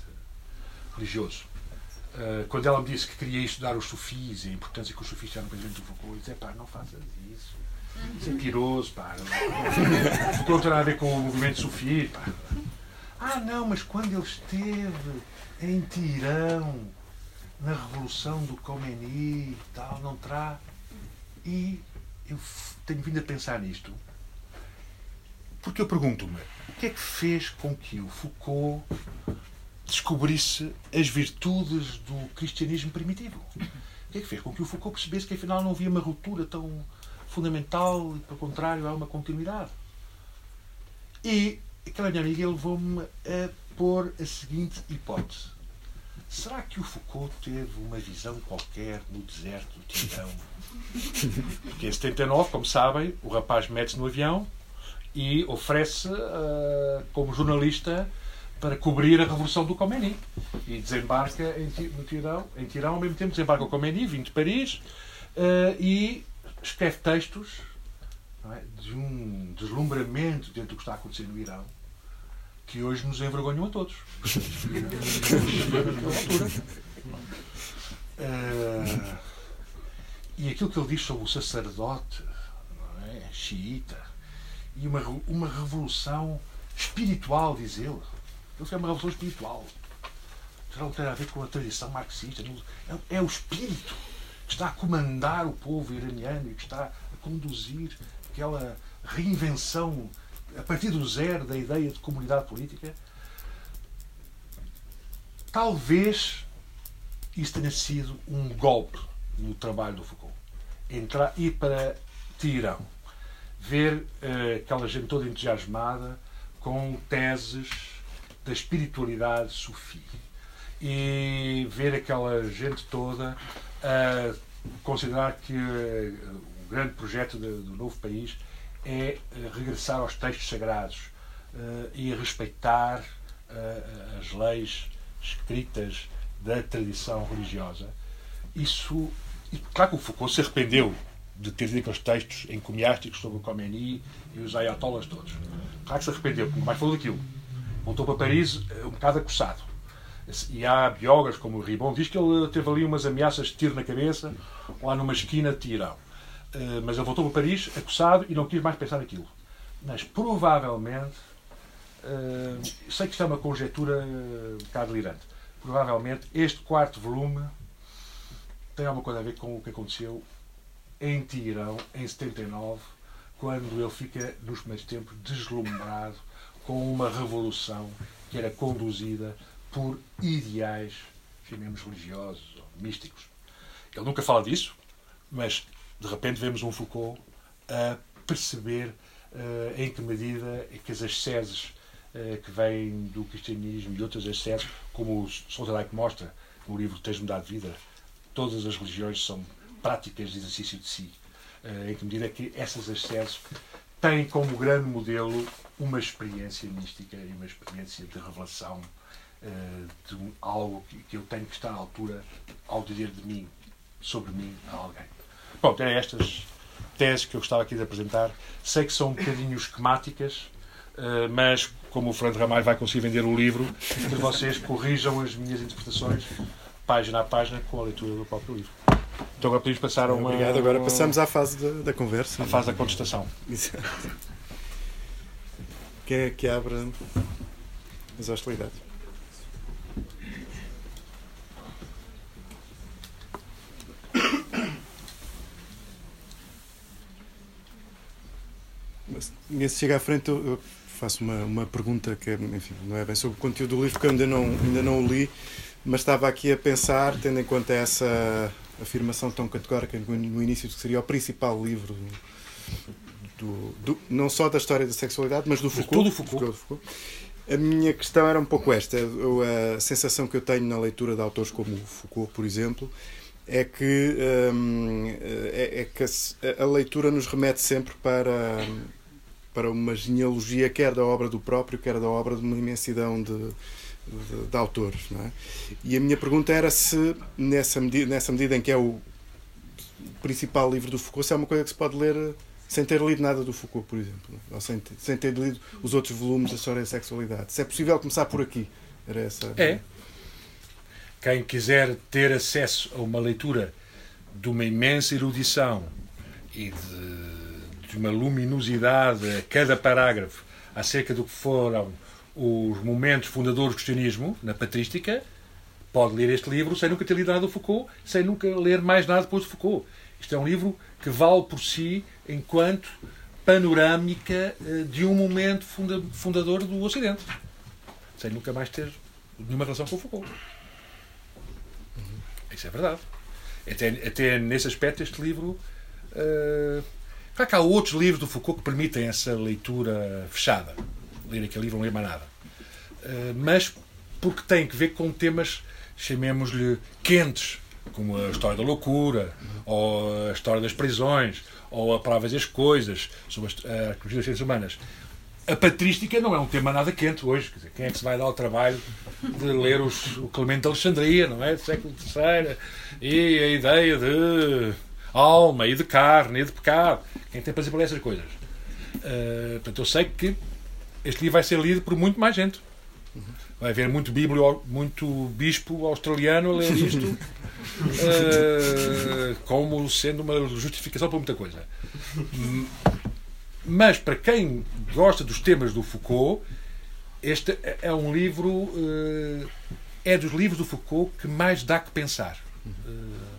religioso. Uh, quando ela me disse que queria estudar os sufis e a importância que os sufis tinham no pensamento do Foucault, eu disse: pá, não faças isso. Isso é piroso, pá. Foucault não tem nada a ver com o movimento sufi, pá. Ah, não, mas quando ele esteve em Tirão, na revolução do Khomeini e tal, não terá. E eu tenho vindo a pensar nisto. Porque eu pergunto-me, o que é que fez com que o Foucault descobrisse as virtudes do cristianismo primitivo? O que é que fez com que o Foucault percebesse que afinal não havia uma ruptura tão fundamental e, pelo contrário, há uma continuidade? E aquela minha amiga levou-me a pôr a seguinte hipótese. Será que o Foucault teve uma visão qualquer no deserto do Tirão? Porque em 79, como sabem, o rapaz mete-se no avião e oferece uh, como jornalista para cobrir a revolução do Khomeini e desembarca em, no Tirão, em Tirão ao mesmo tempo desembarca o Khomeini, vindo de Paris uh, e escreve textos é, de um deslumbramento dentro do que está a acontecer no Irão que hoje nos envergonham a todos. uh, e aquilo que ele diz sobre o sacerdote é, xiita e uma, uma revolução espiritual, diz ele. Ele é uma revolução espiritual. Já não tem a ver com a tradição marxista. É, é o espírito que está a comandar o povo iraniano e que está a conduzir aquela reinvenção a partir do zero da ideia de comunidade política, talvez isso tenha sido um golpe no trabalho do Foucault. Entrar, ir para Tirão, ver uh, aquela gente toda entusiasmada com teses da espiritualidade sufi e ver aquela gente toda a considerar que uh, o grande projeto de, do novo país é eh, regressar aos textos sagrados uh, e respeitar uh, as leis escritas da tradição religiosa. Isso, claro que o Foucault se arrependeu de ter lido aqueles textos encomiásticos sobre o Khomeini e os ayatollahs todos. Claro que se arrependeu, porque mais falou daquilo. Voltou para Paris um bocado acossado. E há biógrafos como o Ribon, diz que ele teve ali umas ameaças de tiro na cabeça, lá numa esquina de Tirão. Eh, mas ele voltou para Paris, acossado, e não quis mais pensar naquilo. Mas provavelmente, uh, sei que isto é uma conjectura um bocado delirante, provavelmente este quarto volume tem alguma coisa a ver com o que aconteceu em Tirão, em 79, quando ele fica, nos primeiros tempos, deslumbrado com uma revolução que era conduzida por ideais, chamemos religiosos ou místicos. Ele nunca fala disso, mas de repente vemos um Foucault a perceber uh, em que medida é que as asceses uh, que vêm do cristianismo e outras asceses, como o Sloterdijk mostra no livro Tens Mudado de Vida, todas as religiões são práticas de exercício de si. Uh, em que medida é que essas asceses têm como grande modelo uma experiência mística e uma experiência de revelação de algo que, que eu tenho que estar à altura ao dizer de mim, sobre mim, a alguém. Pronto, eram estas teses que eu gostava aqui de apresentar. Sei que são um bocadinho esquemáticas, eh, mas como o Fernando Ramalho vai conseguir vender o livro, que vocês corrijam as minhas interpretações página a página com a leitura do próprio livro. Então agora podemos passar a uma. Obrigado, agora passamos à fase da, da conversa. À fase da contestação. Exato. Que, é, que abre as hostilidades. Se chega à frente, eu faço uma, uma pergunta que enfim, não é bem sobre o conteúdo do livro, que eu ainda não, ainda não o li, mas estava aqui a pensar, tendo em conta essa afirmação tão categórica no início de que seria o principal livro do, do, não só da história da sexualidade, mas do Foucault. Tudo Foucault. Foucault. A minha questão era um pouco esta. A sensação que eu tenho na leitura de autores como Foucault, por exemplo, é que, hum, é, é, que a, a, leitura nos remete sempre para, para uma genealogia, quer da obra do próprio, quer da obra de uma imensidão de, de, de autores. É? E a minha pergunta era se, nessa medida, nessa medida em que é o principal livro do Foucault, se é uma coisa que se pode ler sem ter lido nada do Foucault, por exemplo, ou sem, sem ter lido os outros volumes da história da sexualidade. Se é possível começar por aqui. Era essa. É. Quem quiser ter acesso a uma leitura de uma imensa erudição e de, de uma luminosidade a cada parágrafo acerca do que foram os momentos fundadores do cristianismo na patrística, pode ler este livro sem nunca ter lido nada do Foucault, sem nunca ler mais nada depois do Foucault. Isto é um livro que vale por si enquanto panorâmica eh, de um momento fundador do Ocidente, sem nunca mais ter nenhuma relação com o Foucault. Isso é verdade. Até, até nesse aspecto, este livro. Uh, claro que há outros livros do Foucault que permitem essa leitura fechada. Ler aquele livro, não ler mais nada. Uh, mas porque tem que ver com temas, chamemos-lhe, quentes, como a história da loucura, ou a história das prisões, ou a palavras e as coisas, sobre as, uh, as ciências humanas. A patrística não é um tema nada quente hoje. Dizer, quem é que se vai dar o trabalho de ler os, o Clemente de Alexandria, não é? Do século III. E a ideia de alma e de carne e de pecado. Quem tem para dizer essas coisas? Uh, portanto, eu sei que este livro vai ser lido por muito mais gente. Vai haver muito, bíblio, muito bispo australiano a ler isto uh, como sendo uma justificação para muita coisa. Mas para quem gosta dos temas do Foucault, este é um livro, eh, é dos livros do Foucault que mais dá que pensar. Eh,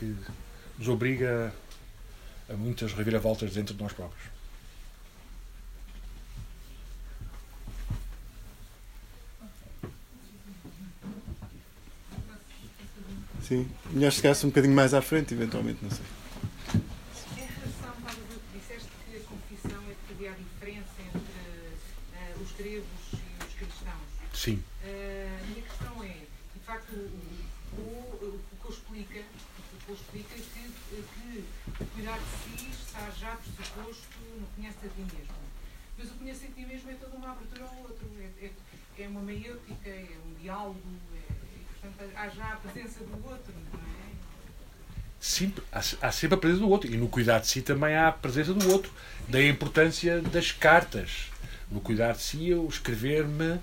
que nos obriga a muitas reviravoltas dentro de nós próprios. Sim, melhor chegasse um bocadinho mais à frente, eventualmente, não sei. Sim. Uh, a minha questão é, de facto, o, o, o que explica, o que explica que, que o cuidar de si está já pressuposto no conhece a ti mesmo. Mas o conhece a ti mesmo é toda uma abertura ao outro, é, é, é uma é um diálogo, é, portanto há já a presença do outro, não é? Sim, há, há sempre a presença do outro. E no cuidar de si também há a presença do outro. Daí a importância das cartas. No cuidar de si, eu escrever-me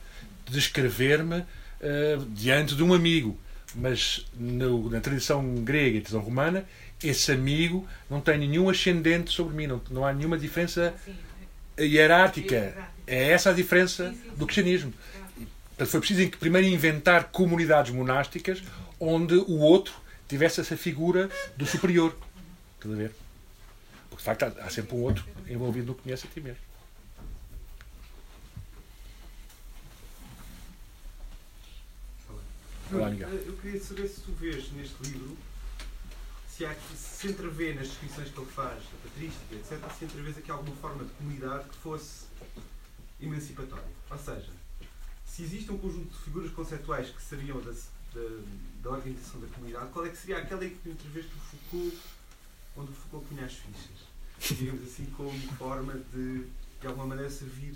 descrever-me uh, diante de um amigo. Mas no, na tradição grega e tradição romana, esse amigo não tem nenhum ascendente sobre mim, não, não há nenhuma diferença hierárquica. É essa a diferença do cristianismo. Portanto, foi preciso primeiro inventar comunidades monásticas onde o outro tivesse essa figura do superior. Estás a ver? Porque de facto há, há sempre um outro envolvido no que conhece a ti mesmo. Olá, eu queria saber se tu vês neste livro se, há, se entrevê nas descrições que ele faz da patrística, etc., se entrevês aqui alguma forma de comunidade que fosse emancipatória. Ou seja, se existe um conjunto de figuras conceptuais que seriam da, da, da organização da comunidade, qual é que seria aquela em que tu entreveste o Foucault, onde o Foucault punha as fichas? Digamos assim, como forma de, de alguma maneira, servir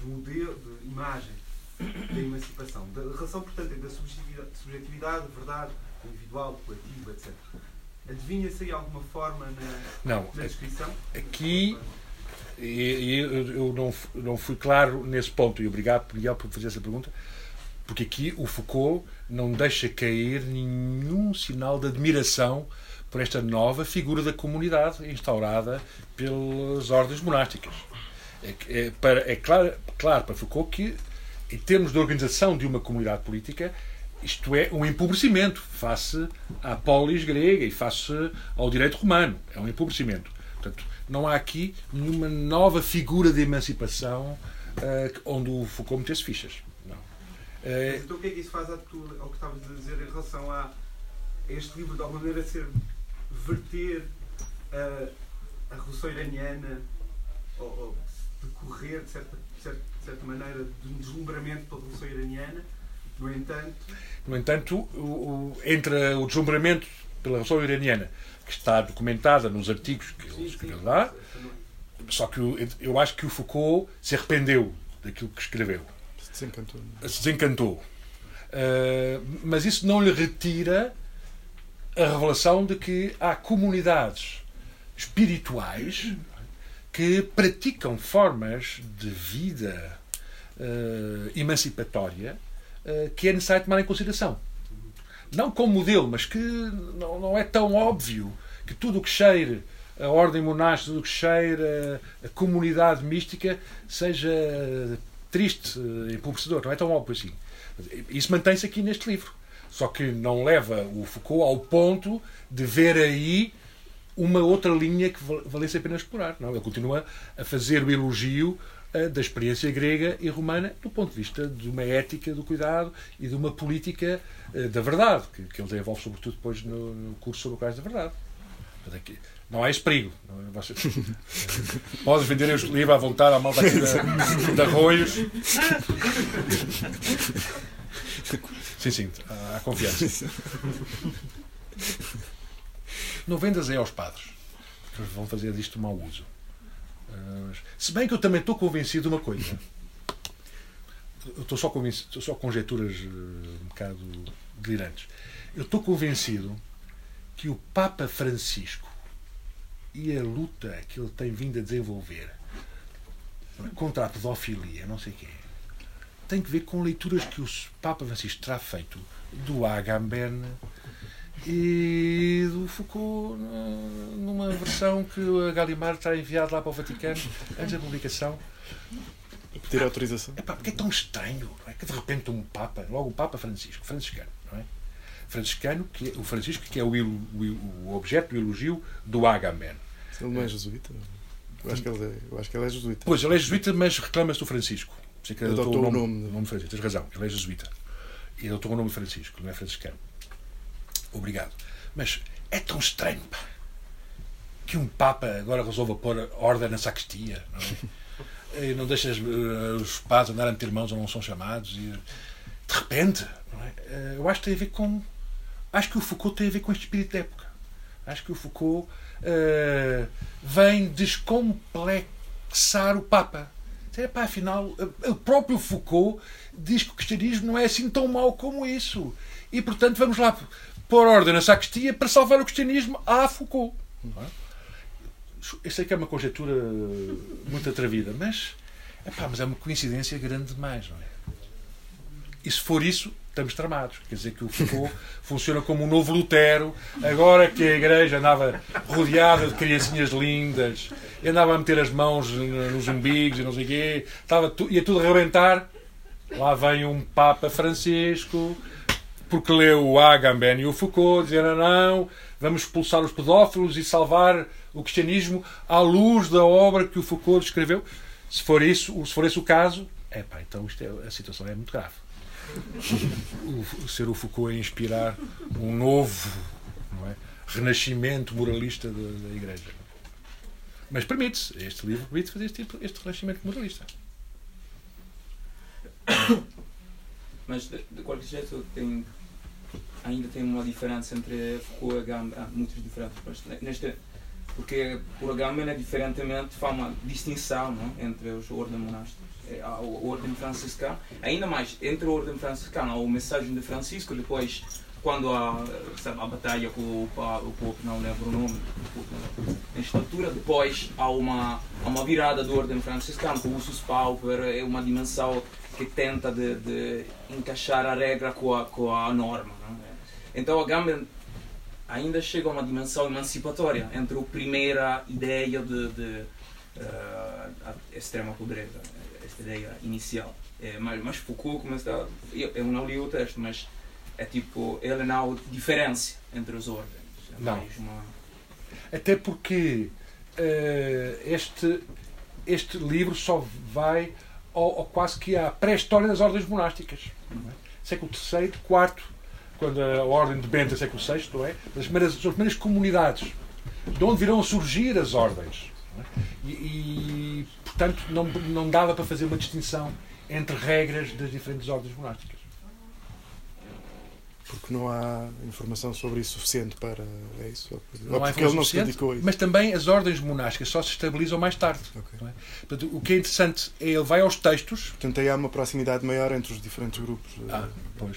de modelo, de imagem da emancipação, da relação, portanto, entre a subjetividade, subjetividade verdade, individual, coletivo, etc. Adivinha-se aí alguma forma na, não, na descrição? Aqui e, eu não, não fui claro nesse ponto, e obrigado, Miguel, por fazer essa pergunta, porque aqui o Foucault não deixa cair nenhum sinal de admiração por esta nova figura da comunidade instaurada pelas ordens monásticas. É, é, para, é claro, claro para Foucault que em termos de organização de uma comunidade política, isto é um empobrecimento face à polis grega e face ao direito romano. É um empobrecimento. Portanto, não há aqui nenhuma nova figura de emancipação uh, onde o Foucault metesse fichas. Não. Uh, então o que é que isso faz ao que estavas a dizer em relação a este livro de alguma maneira ser verter a, a Revolução Iraniana ou, ou decorrer de certa, de certa certa maneira, de um deslumbramento pela Revolução Iraniana No entanto, No entanto, o, o, entre o deslumbramento pela Revolução Iraniana, que está documentada nos artigos que ele escreveu lá, só que eu acho que o Foucault se arrependeu daquilo que escreveu. Se desencantou. se desencantou. Uh, mas isso não lhe retira a revelação de que há comunidades espirituais que praticam formas de vida uh, emancipatória uh, que é necessário tomar em consideração. Não como modelo, mas que não, não é tão óbvio que tudo o que cheire a ordem monástica, tudo o que cheira a comunidade mística seja triste, eh, empobrecedor. Não é tão óbvio assim. Isso mantém-se aqui neste livro. Só que não leva o Foucault ao ponto de ver aí uma outra linha que val- valesse a pena explorar. Não, ele continua a fazer o elogio eh, da experiência grega e romana do ponto de vista de uma ética do cuidado e de uma política da verdade, que, que ele desenvolve sobretudo depois no, no curso sobre o caso da verdade. Aqui- Não há esse perigo. É? Vocês- Podes vender este livro à vontade à malta aqui da, de arroios. Sim, sim, há confiança. Não vendas é aos padres, porque vão fazer disto mau uso. Mas- se bem que eu também estou convencido de uma coisa. Eu estou só convencido, só conjecturas eh, um bocado delirantes. Eu estou convencido que o Papa Francisco e a luta que ele tem vindo a desenvolver contra a pedofilia, não sei o quê, tem que ver com leituras que o Papa Francisco terá feito do Agamben e do Foucault numa versão que a Gallimard está enviado lá para o Vaticano antes da publicação. Pedir autorização. Epá, porque é tão estranho não é? que de repente um Papa, logo o Papa Francisco, franciscano, não é? Franciscano, que é, o Francisco que é o, o, o objeto do elogio do Agamben. Ele não é jesuíta? Eu acho que ele é, eu acho que ele é jesuíta. Pois, ele é jesuíta, mas reclama-se do Francisco. Por isso é que ele Adotou adotou o nome. o nome Francisco. Tens razão, ele é jesuíta. E ele adotou o nome Francisco, não é franciscano. Obrigado. Mas é tão estranho, pá, que um Papa agora resolva pôr ordem na sacristia, não é? E não deixa eh, os padres andarem a meter mãos ou não são chamados. E, de repente, é? Eh, eu acho que tem a ver com. Acho que o Foucault tem a ver com este espírito da época. Acho que o Foucault eh, vem descomplexar o Papa. Epá, afinal, o próprio Foucault diz que o cristianismo não é assim tão mau como isso. E, portanto, vamos lá pôr ordem na sacristia para salvar o cristianismo à Foucault. Não é? Eu sei que é uma conjectura muito atrevida, mas, epá, mas é uma coincidência grande demais, não é? E se for isso, estamos tramados. Quer dizer que o Foucault funciona como um novo Lutero. Agora que a igreja andava rodeada de criancinhas lindas, andava a meter as mãos nos umbigos e não sei o quê, estava tu, ia tudo arrebentar. Lá vem um Papa Francisco, porque leu o Agamben e o Foucault, dizendo não, vamos expulsar os pedófilos e salvar o cristianismo à luz da obra que o Foucault escreveu. Se for isso, se for esse o caso, é pá, então é, a situação é muito grave o, o ser o Foucault a inspirar um novo é, renascimento moralista da, da Igreja. Mas permite-se, este livro permite fazer este, tipo- este renascimento moralista. Mas de, de qualquer jeito tem, ainda tem uma diferença entre Foucault e Agamben, há muitas diferenças, mas ne- neste, porque por Agamben é diferentemente faz uma distinção não? entre os ordens monásticos. É, a ordem franciscana, ainda mais entre a ordem franciscana, o mensagem de Francisco, depois quando há sabe, a batalha com o, o Pope, não lembro o nome, o nesta altura, depois há uma, há uma virada do ordem franciscana, com o Usus Pauper, é uma dimensão que tenta de, de encaixar a regra com a, com a norma. Não é? Então a Gamben ainda chega a uma dimensão emancipatória entre a primeira ideia de, de a extrema pobreza, esta ideia inicial. É, mas, mas Foucault começa a, eu, eu não li o texto, mas é tipo, ele não diferencia entre as ordens. É Não. uma- Até porque eh, este, este livro só vai ao quase que à pré-história das ordens monásticas. é? Século III, IV, quando a ordem de Bento é século VI, não é? Das primeiras, das primeiras comunidades, de onde virão a surgir as ordens. é? E, e, portanto, não, não dava para fazer uma distinção entre regras das diferentes ordens monásticas. porque não há informação sobre isso suficiente para. É isso? Não há informação isso. Mas também as ordens monásticas só se estabilizam mais tarde. Ok. não é? Portanto, o que é interessante é ele vai aos textos. Portanto, aí há uma proximidade maior entre os diferentes grupos. eh, Ah, pois.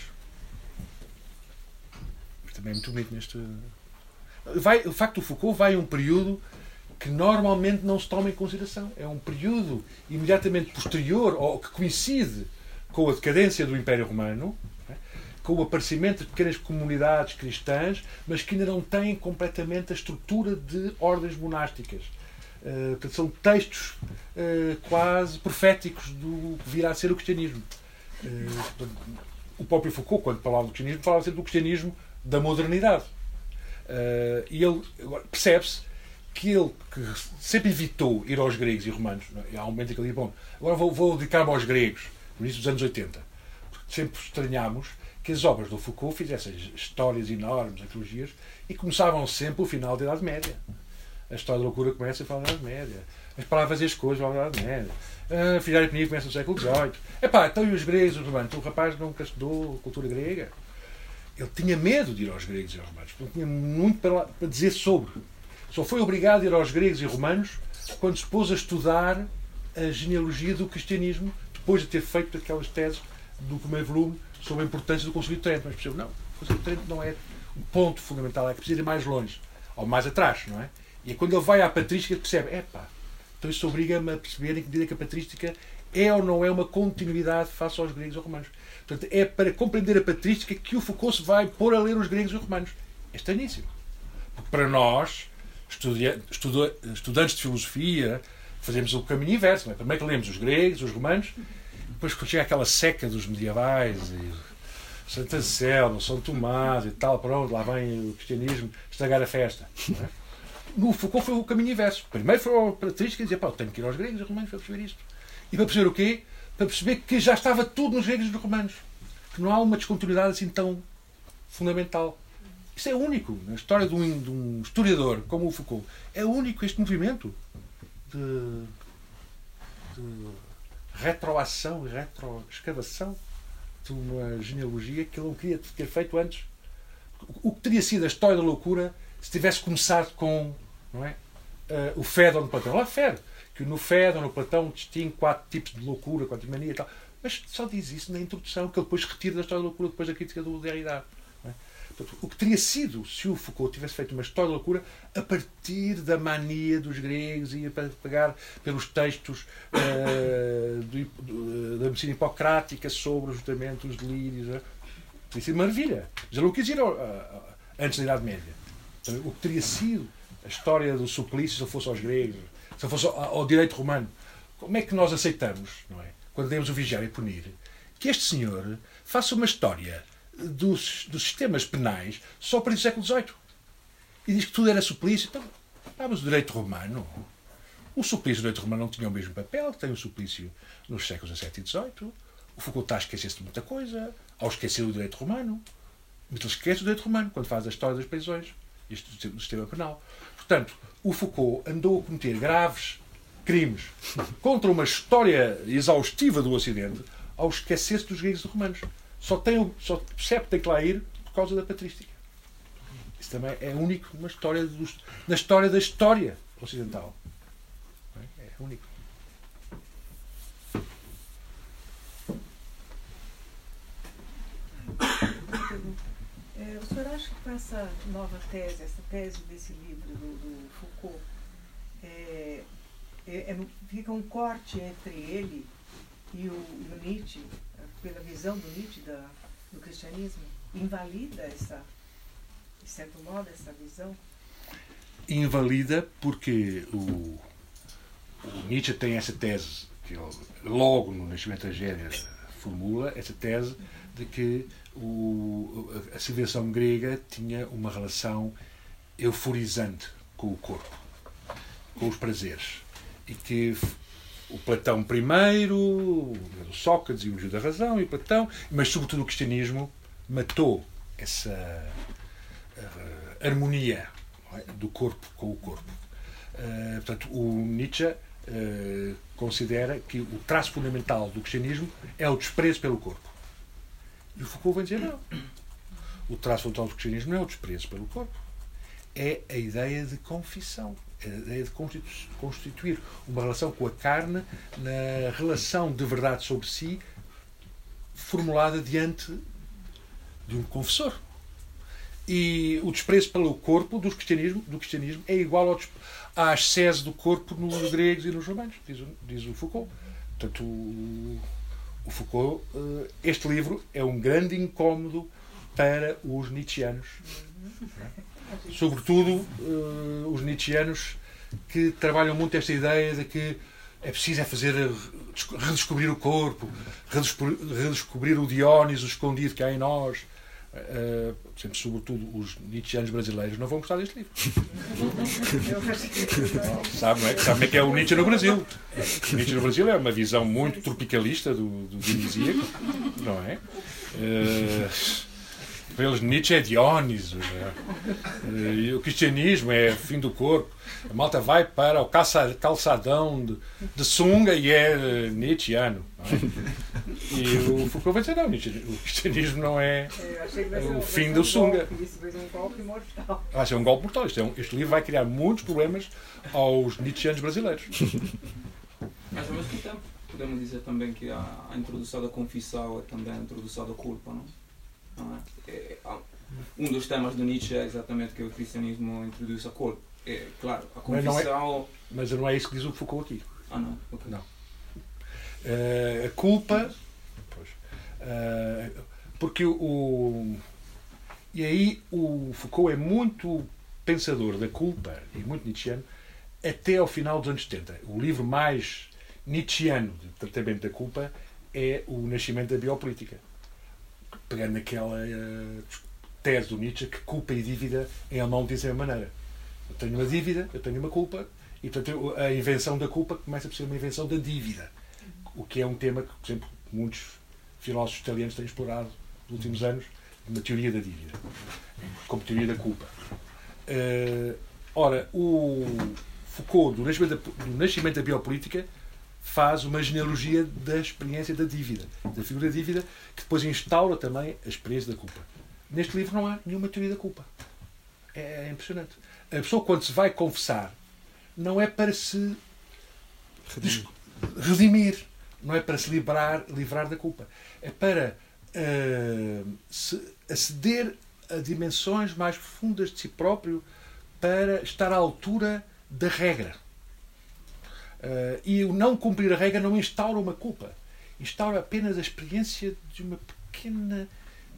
Também é muito bonito neste. Vai, o facto do Foucault vai a um período que normalmente não se toma em consideração. É um período imediatamente posterior ou que coincide com a decadência do Império Romano, é? com o aparecimento de pequenas comunidades cristãs, mas que ainda não têm completamente a estrutura de ordens monásticas. Eh, portanto, são textos eh, quase proféticos do que virá a ser o cristianismo. Portanto, o próprio Foucault, quando falava do cristianismo, falava sempre do cristianismo da modernidade. Eh, e ele percebe-se que ele que sempre evitou ir aos gregos e romanos. é? E há um momento em que ele diz: Bom, agora vou, vou dedicar-me aos gregos, no início dos anos 80. Porque sempre estranhámos que as obras do Foucault fizessem histórias enormes, arqueologias, e começavam sempre o final da Idade Média. A história da loucura começa a falar da Idade Média. As palavras e as coisas falam da Idade Média. A Filhar e começa no século XVIII. Epá, então e os gregos, os romanos? O rapaz nunca estudou cultura grega. Ele tinha medo de ir aos gregos e aos romanos. Não tinha muito para, para dizer sobre. Só foi obrigado a ir aos gregos e romanos quando se pôs a estudar a genealogia do cristianismo, depois de ter feito aquelas teses do primeiro volume sobre a importância do Concílio de Trento. Mas percebeu, não, o Concílio de Trento não é o ponto fundamental, é que precisa ir mais longe, ou mais atrás, não é? E é quando ele vai à patrística percebe, epá, então isso obriga-me a perceber em que medida que a patrística é ou não é uma continuidade face aos gregos ou romanos. Portanto, é para compreender a patrística que o Foucault se vai pôr a ler os gregos e os romanos. É estranhíssimo. Porque para nós, estudantes de filosofia, fazemos o caminho inverso. Não é? Primeiro que lemos os gregos, os romanos, depois quando chega aquela seca dos medievais e Santa Anselmo, São Tomás e tal, pronto, lá vem o cristianismo estragar a festa. é? No Foucault foi o caminho inverso. Primeiro foi a patrística e dizia, pá, tenho que ir aos gregos e aos romanos para perceber isto. E para perceber o quê? Para perceber que já estava tudo nos gregos e nos romanos. Que não há uma descontinuidade assim tão fundamental. Isso é único na história de um, de um historiador como o Foucault. É único este movimento de, de retroação e retroescavação de uma genealogia que ele não queria ter feito antes. O que teria sido a história da loucura se tivesse começado com não é, eh, o Fédon de Platão? Lá refere que no Fédon, no Platão, distingue quatro tipos de loucura, quatro de mania e tal. Mas só diz isso na introdução, que ele depois retira da história da loucura depois da crítica do Derrida. é? O que teria sido se o Foucault tivesse feito uma história da loucura a partir da mania dos gregos e para pegar pelos textos eh, do- do- da medicina hipocrática sobre justamente os delírios. eh, Teria sido maravilha. Ele não quis ir a- a- antes da Idade Média. O que teria sido a história do suplício se fosse aos gregos, se fosse ao, direito romano. Como é que nós aceitamos, não é? Quando lemos o Vigiar e Punir, que este senhor faça uma história dos, dos sistemas penais só para o século XVIII. E diz que tudo era suplício. Então, ah, mas o direito romano. O suplício e o direito romano não tinham o mesmo papel que tem o suplício nos séculos XVII e XVIII. O Foucault está a esquecer-se de muita coisa, ao esquecer o direito romano. Mas ele esquece o direito romano quando faz a história das prisões, este do sistema penal. Portanto, o Foucault andou a cometer graves crimes contra uma história exaustiva do Ocidente ao esquecer-se dos gregos e romanos. Só, tem, só percebe que tem que lá ir por causa da patrística. Isso também é único na história, dos, na história da história ocidental. É É único. É, o senhor acha que com essa nova tese, essa tese desse livro do, do Foucault, é, é- é- fica um corte entre ele e o, o Nietzsche, pela visão do Nietzsche da- do cristianismo? Invalida essa, de certo modo, essa visão? invalida porque o, o Nietzsche tem essa tese que logo no Nascimento da Gênia formula essa tese de que o, a civilização grega tinha uma relação euforizante com o corpo, com os prazeres e que o Platão primeiro, o Sócrates e o Museu da Razão e Platão, mas sobretudo o cristianismo matou essa eh, harmonia é, do corpo com o corpo. Eh, portanto, o Nietzsche eh, considera que o traço fundamental do cristianismo é o desprezo pelo corpo. E o Foucault vem dizer não. o traço fundamental do cristianismo não é o desprezo pelo corpo, é a ideia de confissão, é a ideia de constitu- constituir uma relação com a carne na relação de verdade sobre si formulada diante de um confessor. E o desprezo pelo corpo do cristianismo, do cristianismo é igual ao, à ascese do corpo nos gregos e nos romanos, diz, diz o Foucault. Portanto, o, Foucault, eh, este livro é um grande incómodo para os nietzscheanos. é? Sobretudo eh, os nietzscheanos que trabalham muito esta ideia de que é preciso é fazer eh, desco- redescobrir o corpo, redescobrir, redescobrir o Dióniso escondido que há em nós. Sempre, sobretudo os nietzscheanos brasileiros não vão gostar deste livro. Eu acho que Sabe, não é? Sabe como é que é o Nietzsche no Brasil? O Nietzsche no Brasil é uma visão muito tropicalista do, do dionisíaco, não é? Eh, para eles, Nietzsche é Dióniso. é? Eh, e o cristianismo é o fim do corpo. A malta vai para o calça- calçadão de, de sunga e é eh, Nietzscheano. é? E o Foucault vai dizer: não, Nietzsche, o cristianismo não é. o fim do um sunga. golpe, Isso vai ser um golpe mortal. Vai ser um golpe mortal. Isto é um- este livro vai criar muitos problemas aos nietzscheanos brasileiros. Mas ao mesmo tempo, podemos dizer também que a, a introdução da confissão é também a introdução da culpa, não? É? Um dos temas do Nietzsche é exatamente que o cristianismo introduz a culpa. É, claro, a Mas não é- confissão. Mas não é isso que diz o Foucault aqui. Ah, não. ok. Não. Eh, a culpa. Pois, eh, porque o, o- E aí o Foucault é muito pensador da culpa e muito nietzscheano até ao final dos anos 70. O livro mais nietzscheano de tratamento da culpa é O Nascimento da Biopolítica. Pegando naquela eh, tese do Nietzsche que culpa e dívida em alemão dizem a maneira. Eu tenho uma dívida, eu tenho uma culpa, e portanto a invenção da culpa começa por ser uma invenção da dívida. O que é um tema que, por exemplo, muitos filósofos italianos têm explorado nos últimos anos, uma teoria da dívida, como teoria da culpa. Eh, ora, o Foucault, do nascimento, do nascimento da biopolítica, faz uma genealogia da experiência da dívida, da figura da dívida, que depois instaura também a experiência da culpa. Neste livro não há nenhuma teoria da culpa. É impressionante. A pessoa, quando se vai confessar, não é para se des- redimir, não é para se livrar, livrar da culpa. É para ah, se aceder a dimensões mais profundas de si próprio para estar à altura da regra. Ah, e o não cumprir a regra não instaura uma culpa. Instaura apenas a experiência de uma pequena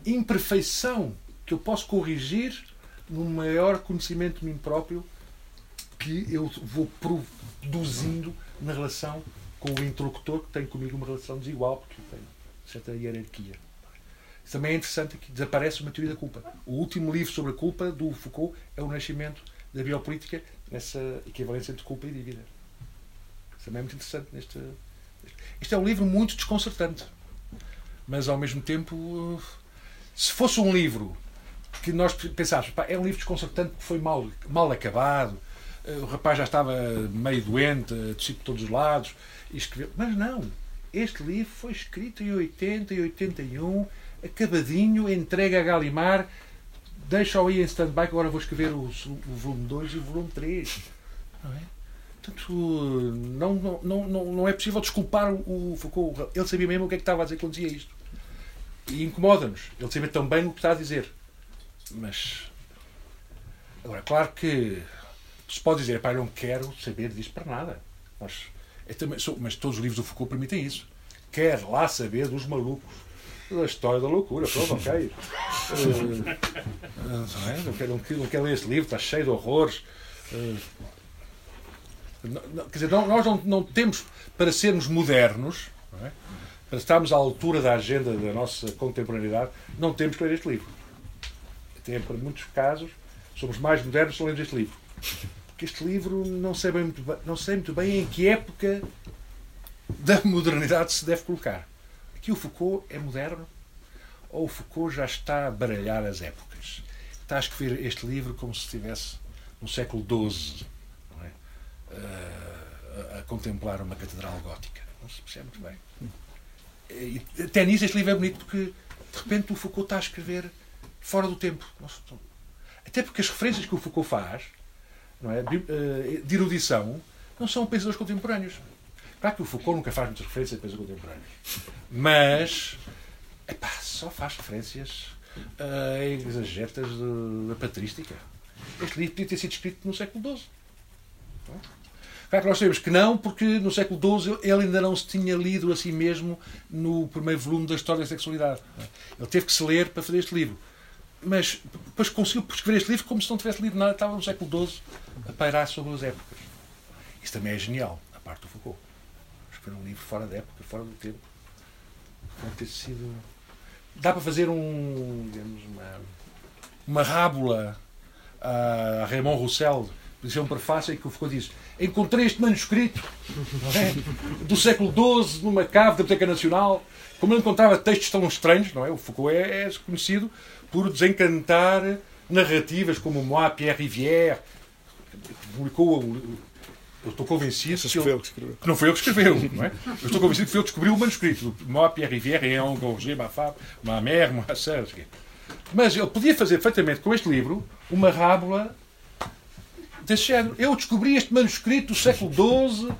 imperfeição que eu posso corrigir num maior conhecimento de mim próprio que eu vou produzindo na relação com o interlocutor que tem comigo uma relação desigual, porque tem certa hierarquia. Isso também é interessante que desaparece uma teoria da culpa. O último livro sobre a culpa do Foucault é o nascimento da biopolítica nessa equivalência entre culpa e dívida. Também é muito interessante neste. Isto é um livro muito desconcertante, mas ao mesmo tempo, se fosse um livro que nós pensássemos, é um livro desconcertante porque foi mal, mal acabado, eh, o rapaz já estava meio doente, descido por todos os lados, e escreveu. Mas não, este livro foi escrito em 80 e 81, acabadinho, entregue a Galimar, deixa-o aí em stand-by, agora vou escrever o, o volume 2 e o volume 3. Não é? Portanto, não, não, não, não, é possível desculpar o, o Foucault. Ele sabia mesmo o que é que estava a dizer quando dizia isto. E incomoda-nos. Ele sabia tão bem o que está a dizer. Mas. Agora, claro que se pode dizer, pá, eu não quero saber disto para nada. Mas, eu também sou- mas todos os livros do Foucault permitem isso. Quer lá saber dos malucos, da história da loucura. Pronto, ok. Eh, não, é? não, quero, não, quero, ler este livro, está cheio de horrores. Não- quer dizer, nós não, não temos, para sermos modernos, é? para estarmos à altura da agenda da nossa contemporaneidade, não temos que ler este livro. Até para muitos casos, somos mais modernos se lemos este livro. Porque este livro não sei, bem não sei muito bem em que época da modernidade se deve colocar. Aqui o Foucault é moderno ou o Foucault já está a baralhar as épocas? Está a escrever este livro como se estivesse no século XII, a, a contemplar uma catedral gótica. Não se percebe muito bem. E, até nisso este livro é bonito porque de repente o Foucault está a escrever fora do tempo. Até porque as referências que o Foucault faz não é, de erudição não são pensadores contemporâneos. Claro que o Foucault nunca faz muitas referências a pensadores contemporâneos. Mas epá, só faz referências a exagetas da patrística. Este livro podia ter sido escrito no século XII. Claro que nós sabemos que não, porque no século XII ele ainda não se tinha lido a si mesmo no primeiro volume da História da Sexualidade. Ele teve que se ler para fazer este livro. Mas depois conseguiu escrever este livro como se não tivesse lido nada, estava no século XII a pairar sobre as épocas. Isso também é genial, a parte do Foucault. Escrever um livro fora da época, fora do tempo. Pode ter sido. Dá para fazer um. digamos, uma, uma rábula a Raymond Roussel isso é um prefácio em que o Foucault diz encontrei este manuscrito é? do século XII numa cave da Biblioteca Nacional como ele encontrava textos tão estranhos não é? o Foucault é, é conhecido por desencantar narrativas como Moi, Pierre Rivière publicou eu estou convencido que, ele, que, não foi ele que escreveu não é? eu estou convencido que foi ele que descobriu o manuscrito Moi, Pierre Rivière et un Gorgé, ma femme, ma mère, ma sœur mas ele podia fazer perfeitamente com este livro uma rábula desse género. Eu descobri este manuscrito do século XII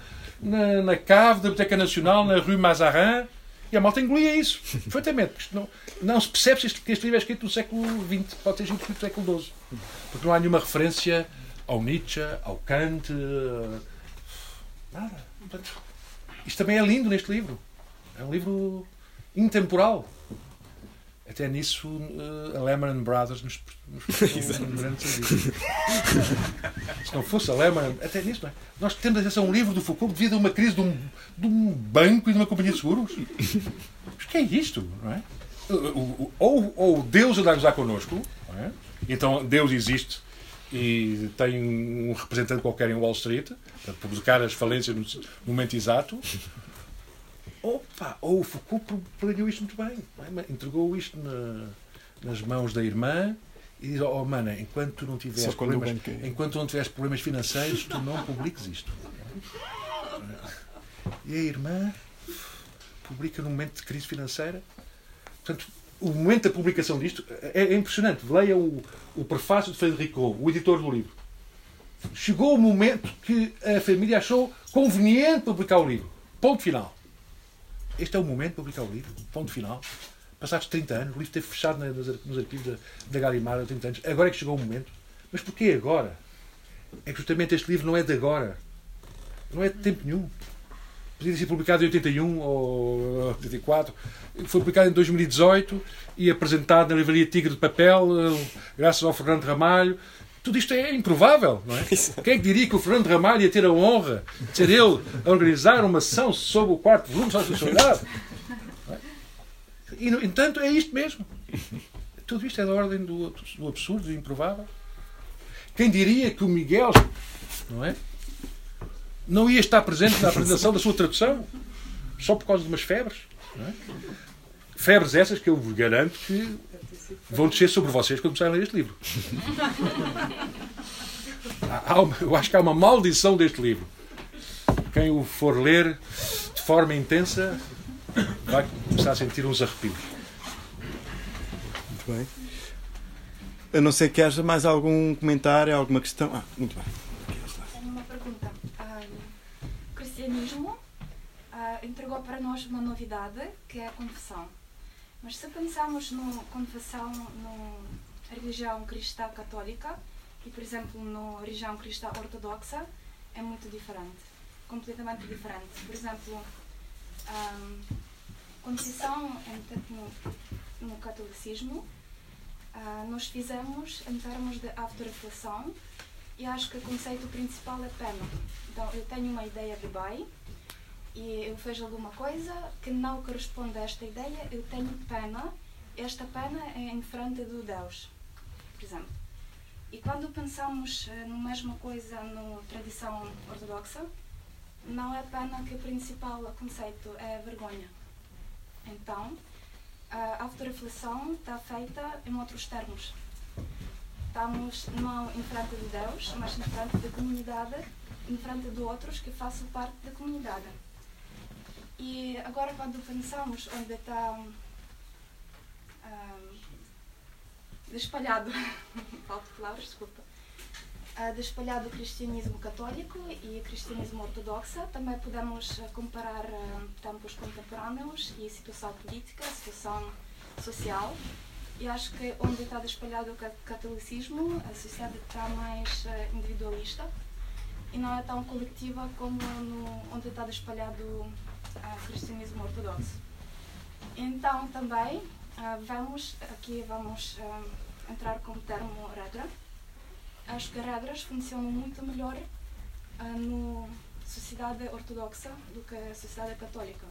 na, na cave da Biblioteca Nacional, na Rue Mazarin, e a malta engolia isso, perfeitamente. Não, não se percebe se este, que este livro é escrito no século XX, pode ter sido escrito no século XII. Porque não há nenhuma referência ao Nietzsche, ao Kant, nada. Portanto, isto também é lindo neste livro. É um livro intemporal. Até nisso uh, a Lehman Brothers nos, nos um grande serviço. Se não fosse a Lehman, até nisso, não é? Nós temos acesso a um livro do Foucault devido a uma crise de um, de um banco e de uma companhia de seguros. Mas que é isto, não é? Ou, ou Deus anda a gozar connosco, é? então Deus existe e tem um representante qualquer em Wall Street para publicar as falências no momento exato, Opa! Ou o Foucault planeou isto muito bem. É? Entregou isto na, nas mãos da irmã e diz: Oh, mana, enquanto tu não tiveres problemas, enquanto não tiveres problemas financeiros, tu não publiques isto. E a irmã publica num momento de crise financeira. Portanto, o momento da publicação disto é, é impressionante. Leia o, o prefácio de Frederico, o editor do livro. Chegou o momento que a família achou conveniente publicar o livro. Ponto final. Este é o momento de publicar o livro, ponto final. Passados 30 anos, o livro esteve fechado nos arquivos da, da Galimar há 30 anos. Agora é que chegou o momento. Mas porquê agora? É que justamente este livro não é de agora. Não é de tempo nenhum. Podia ser publicado em 81 ou 84. Foi publicado em 2018 e apresentado na Livraria Tigre de Papel, eh, graças ao Fernando Ramalho. Tudo isto é improvável, não é? Quem é que diria que o Fernando Ramalho ia ter a honra de ser ele a organizar uma sessão sobre o quarto volume a sexualidade? É? E, no entanto, é isto mesmo. Tudo isto é da ordem do, do absurdo, do improvável. Quem diria que o Miguel, não é? Não ia estar presente na apresentação da sua tradução só por causa de umas febres. É? Febres essas que eu vos garanto que vão descer sobre vocês quando começarem a ler este livro. Uma, eu acho que há uma maldição deste livro. Quem o for ler de forma intensa vai começar a sentir uns arrepios. Muito bem. A não ser que haja mais algum comentário, alguma questão. Ah, muito bem. Tenho uma pergunta. Uh, o cristianismo uh, entregou para nós uma novidade que é a confissão. Mas se pensarmos no confissão no religião cristã católica e, por exemplo, na religião cristã ortodoxa, é muito diferente. Completamente diferente. Por exemplo, um, confissão no, no catolicismo, uh, nós fizemos em termos de autorreflexão e acho que o conceito principal é pena. Então, eu tenho uma ideia de bem e eu vejo alguma coisa que não corresponde a esta ideia, eu tenho pena, esta pena é em frente do Deus, por exemplo. E quando pensamos eh, na mesma coisa na tradição ortodoxa, não é pena que o principal conceito é vergonha. Então, a autorreflexão está feita em outros termos. Estamos não em frente de Deus, mas em frente da comunidade, em frente de outros que façam parte da comunidade. E agora, quando pensamos onde está. Um, espalhado, falta palavras, desculpa, Ah, de espalhado cristianismo católico e cristianismo ortodoxo. Também podemos ah, comparar tempos contemporâneos e situação política, situação social. E acho que onde está espalhado o ca- catolicismo, a sociedade está mais ah, individualista e não é tão coletiva como no, onde está espalhado o cristianismo ortodoxo. Então também ah, vamos aqui vamos ah, entrar com o termo regra. Acho que regras funcionam muito melhor ah, no sociedade ortodoxa do que a sociedade católica.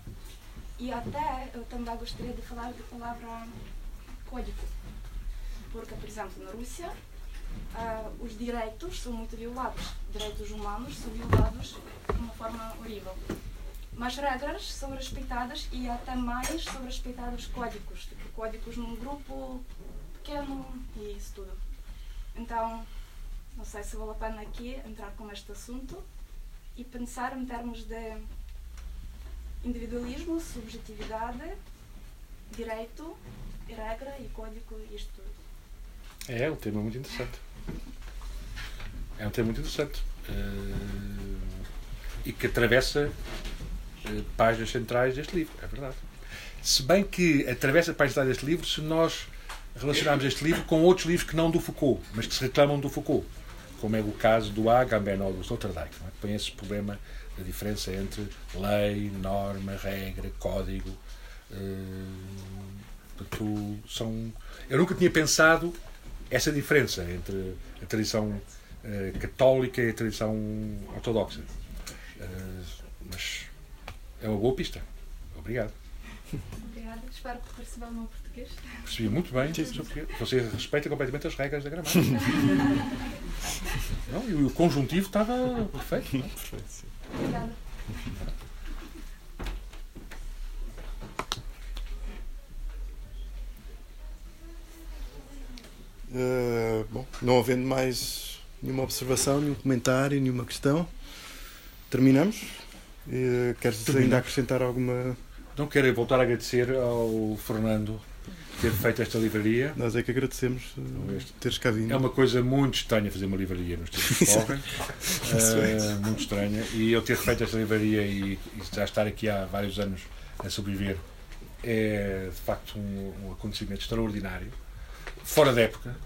E até eu também gostaria de falar da palavra código. Porque, por exemplo, na Rússia, ah, os direitos são muito violados. Direitos humanos são violados de uma forma horrível. Mas regras são respeitadas e até mais são respeitados códigos. Tipo, códigos num grupo pequeno e isso tudo. Então, não sei se vale a pena aqui entrar com este assunto e pensar em termos de individualismo, subjetividade, direito, regra e código e isto tudo. É um tema muito interessante. É um tema muito interessante. Eh, e que atravessa páginas centrais deste livro, é verdade. Se bem que atravessa páginas centrais deste livro se nós relacionarmos este livro com outros livros que não do Foucault, mas que se reclamam do Foucault, como é o caso do Agamben ou do Sloterdijk, é? que esse problema da diferença entre lei, norma, regra, código. eh, portanto, são... Eu nunca tinha pensado essa diferença entre a tradição eh, católica e a tradição ortodoxa. É uma boa pista. Obrigado. Obrigada. Espero que percebam o meu português. Percebi muito bem. Você respeita completamente as regras da gramática. Não, e o conjuntivo estava perfeito. não é? Perfeito, sim. Obrigada. Uh, bom, não havendo mais nenhuma observação, nenhum comentário, nenhuma questão, terminamos. Uh, queres Terminamos. ainda acrescentar alguma? Não quero voltar a agradecer ao Fernando ter feito esta livraria. Nós é que agradecemos uh, este- teres cá vindo. É uma coisa muito estranha fazer uma livraria nos tempos que correm. Eh, muito estranha. E eu ter feito esta livraria e, e já estar aqui há vários anos a sobreviver é de facto um, um acontecimento extraordinário. Fora da época.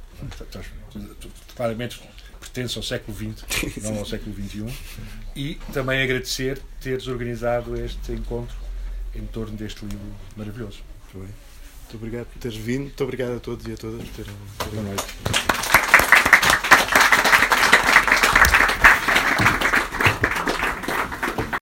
Claramente pertence ao século XX, não ao século XXI. E também agradecer teres organizado este encontro em torno deste livro maravilhoso. Muito bem. Muito obrigado por teres vindo. Muito obrigado a todos e a todas por terem. Boa noite.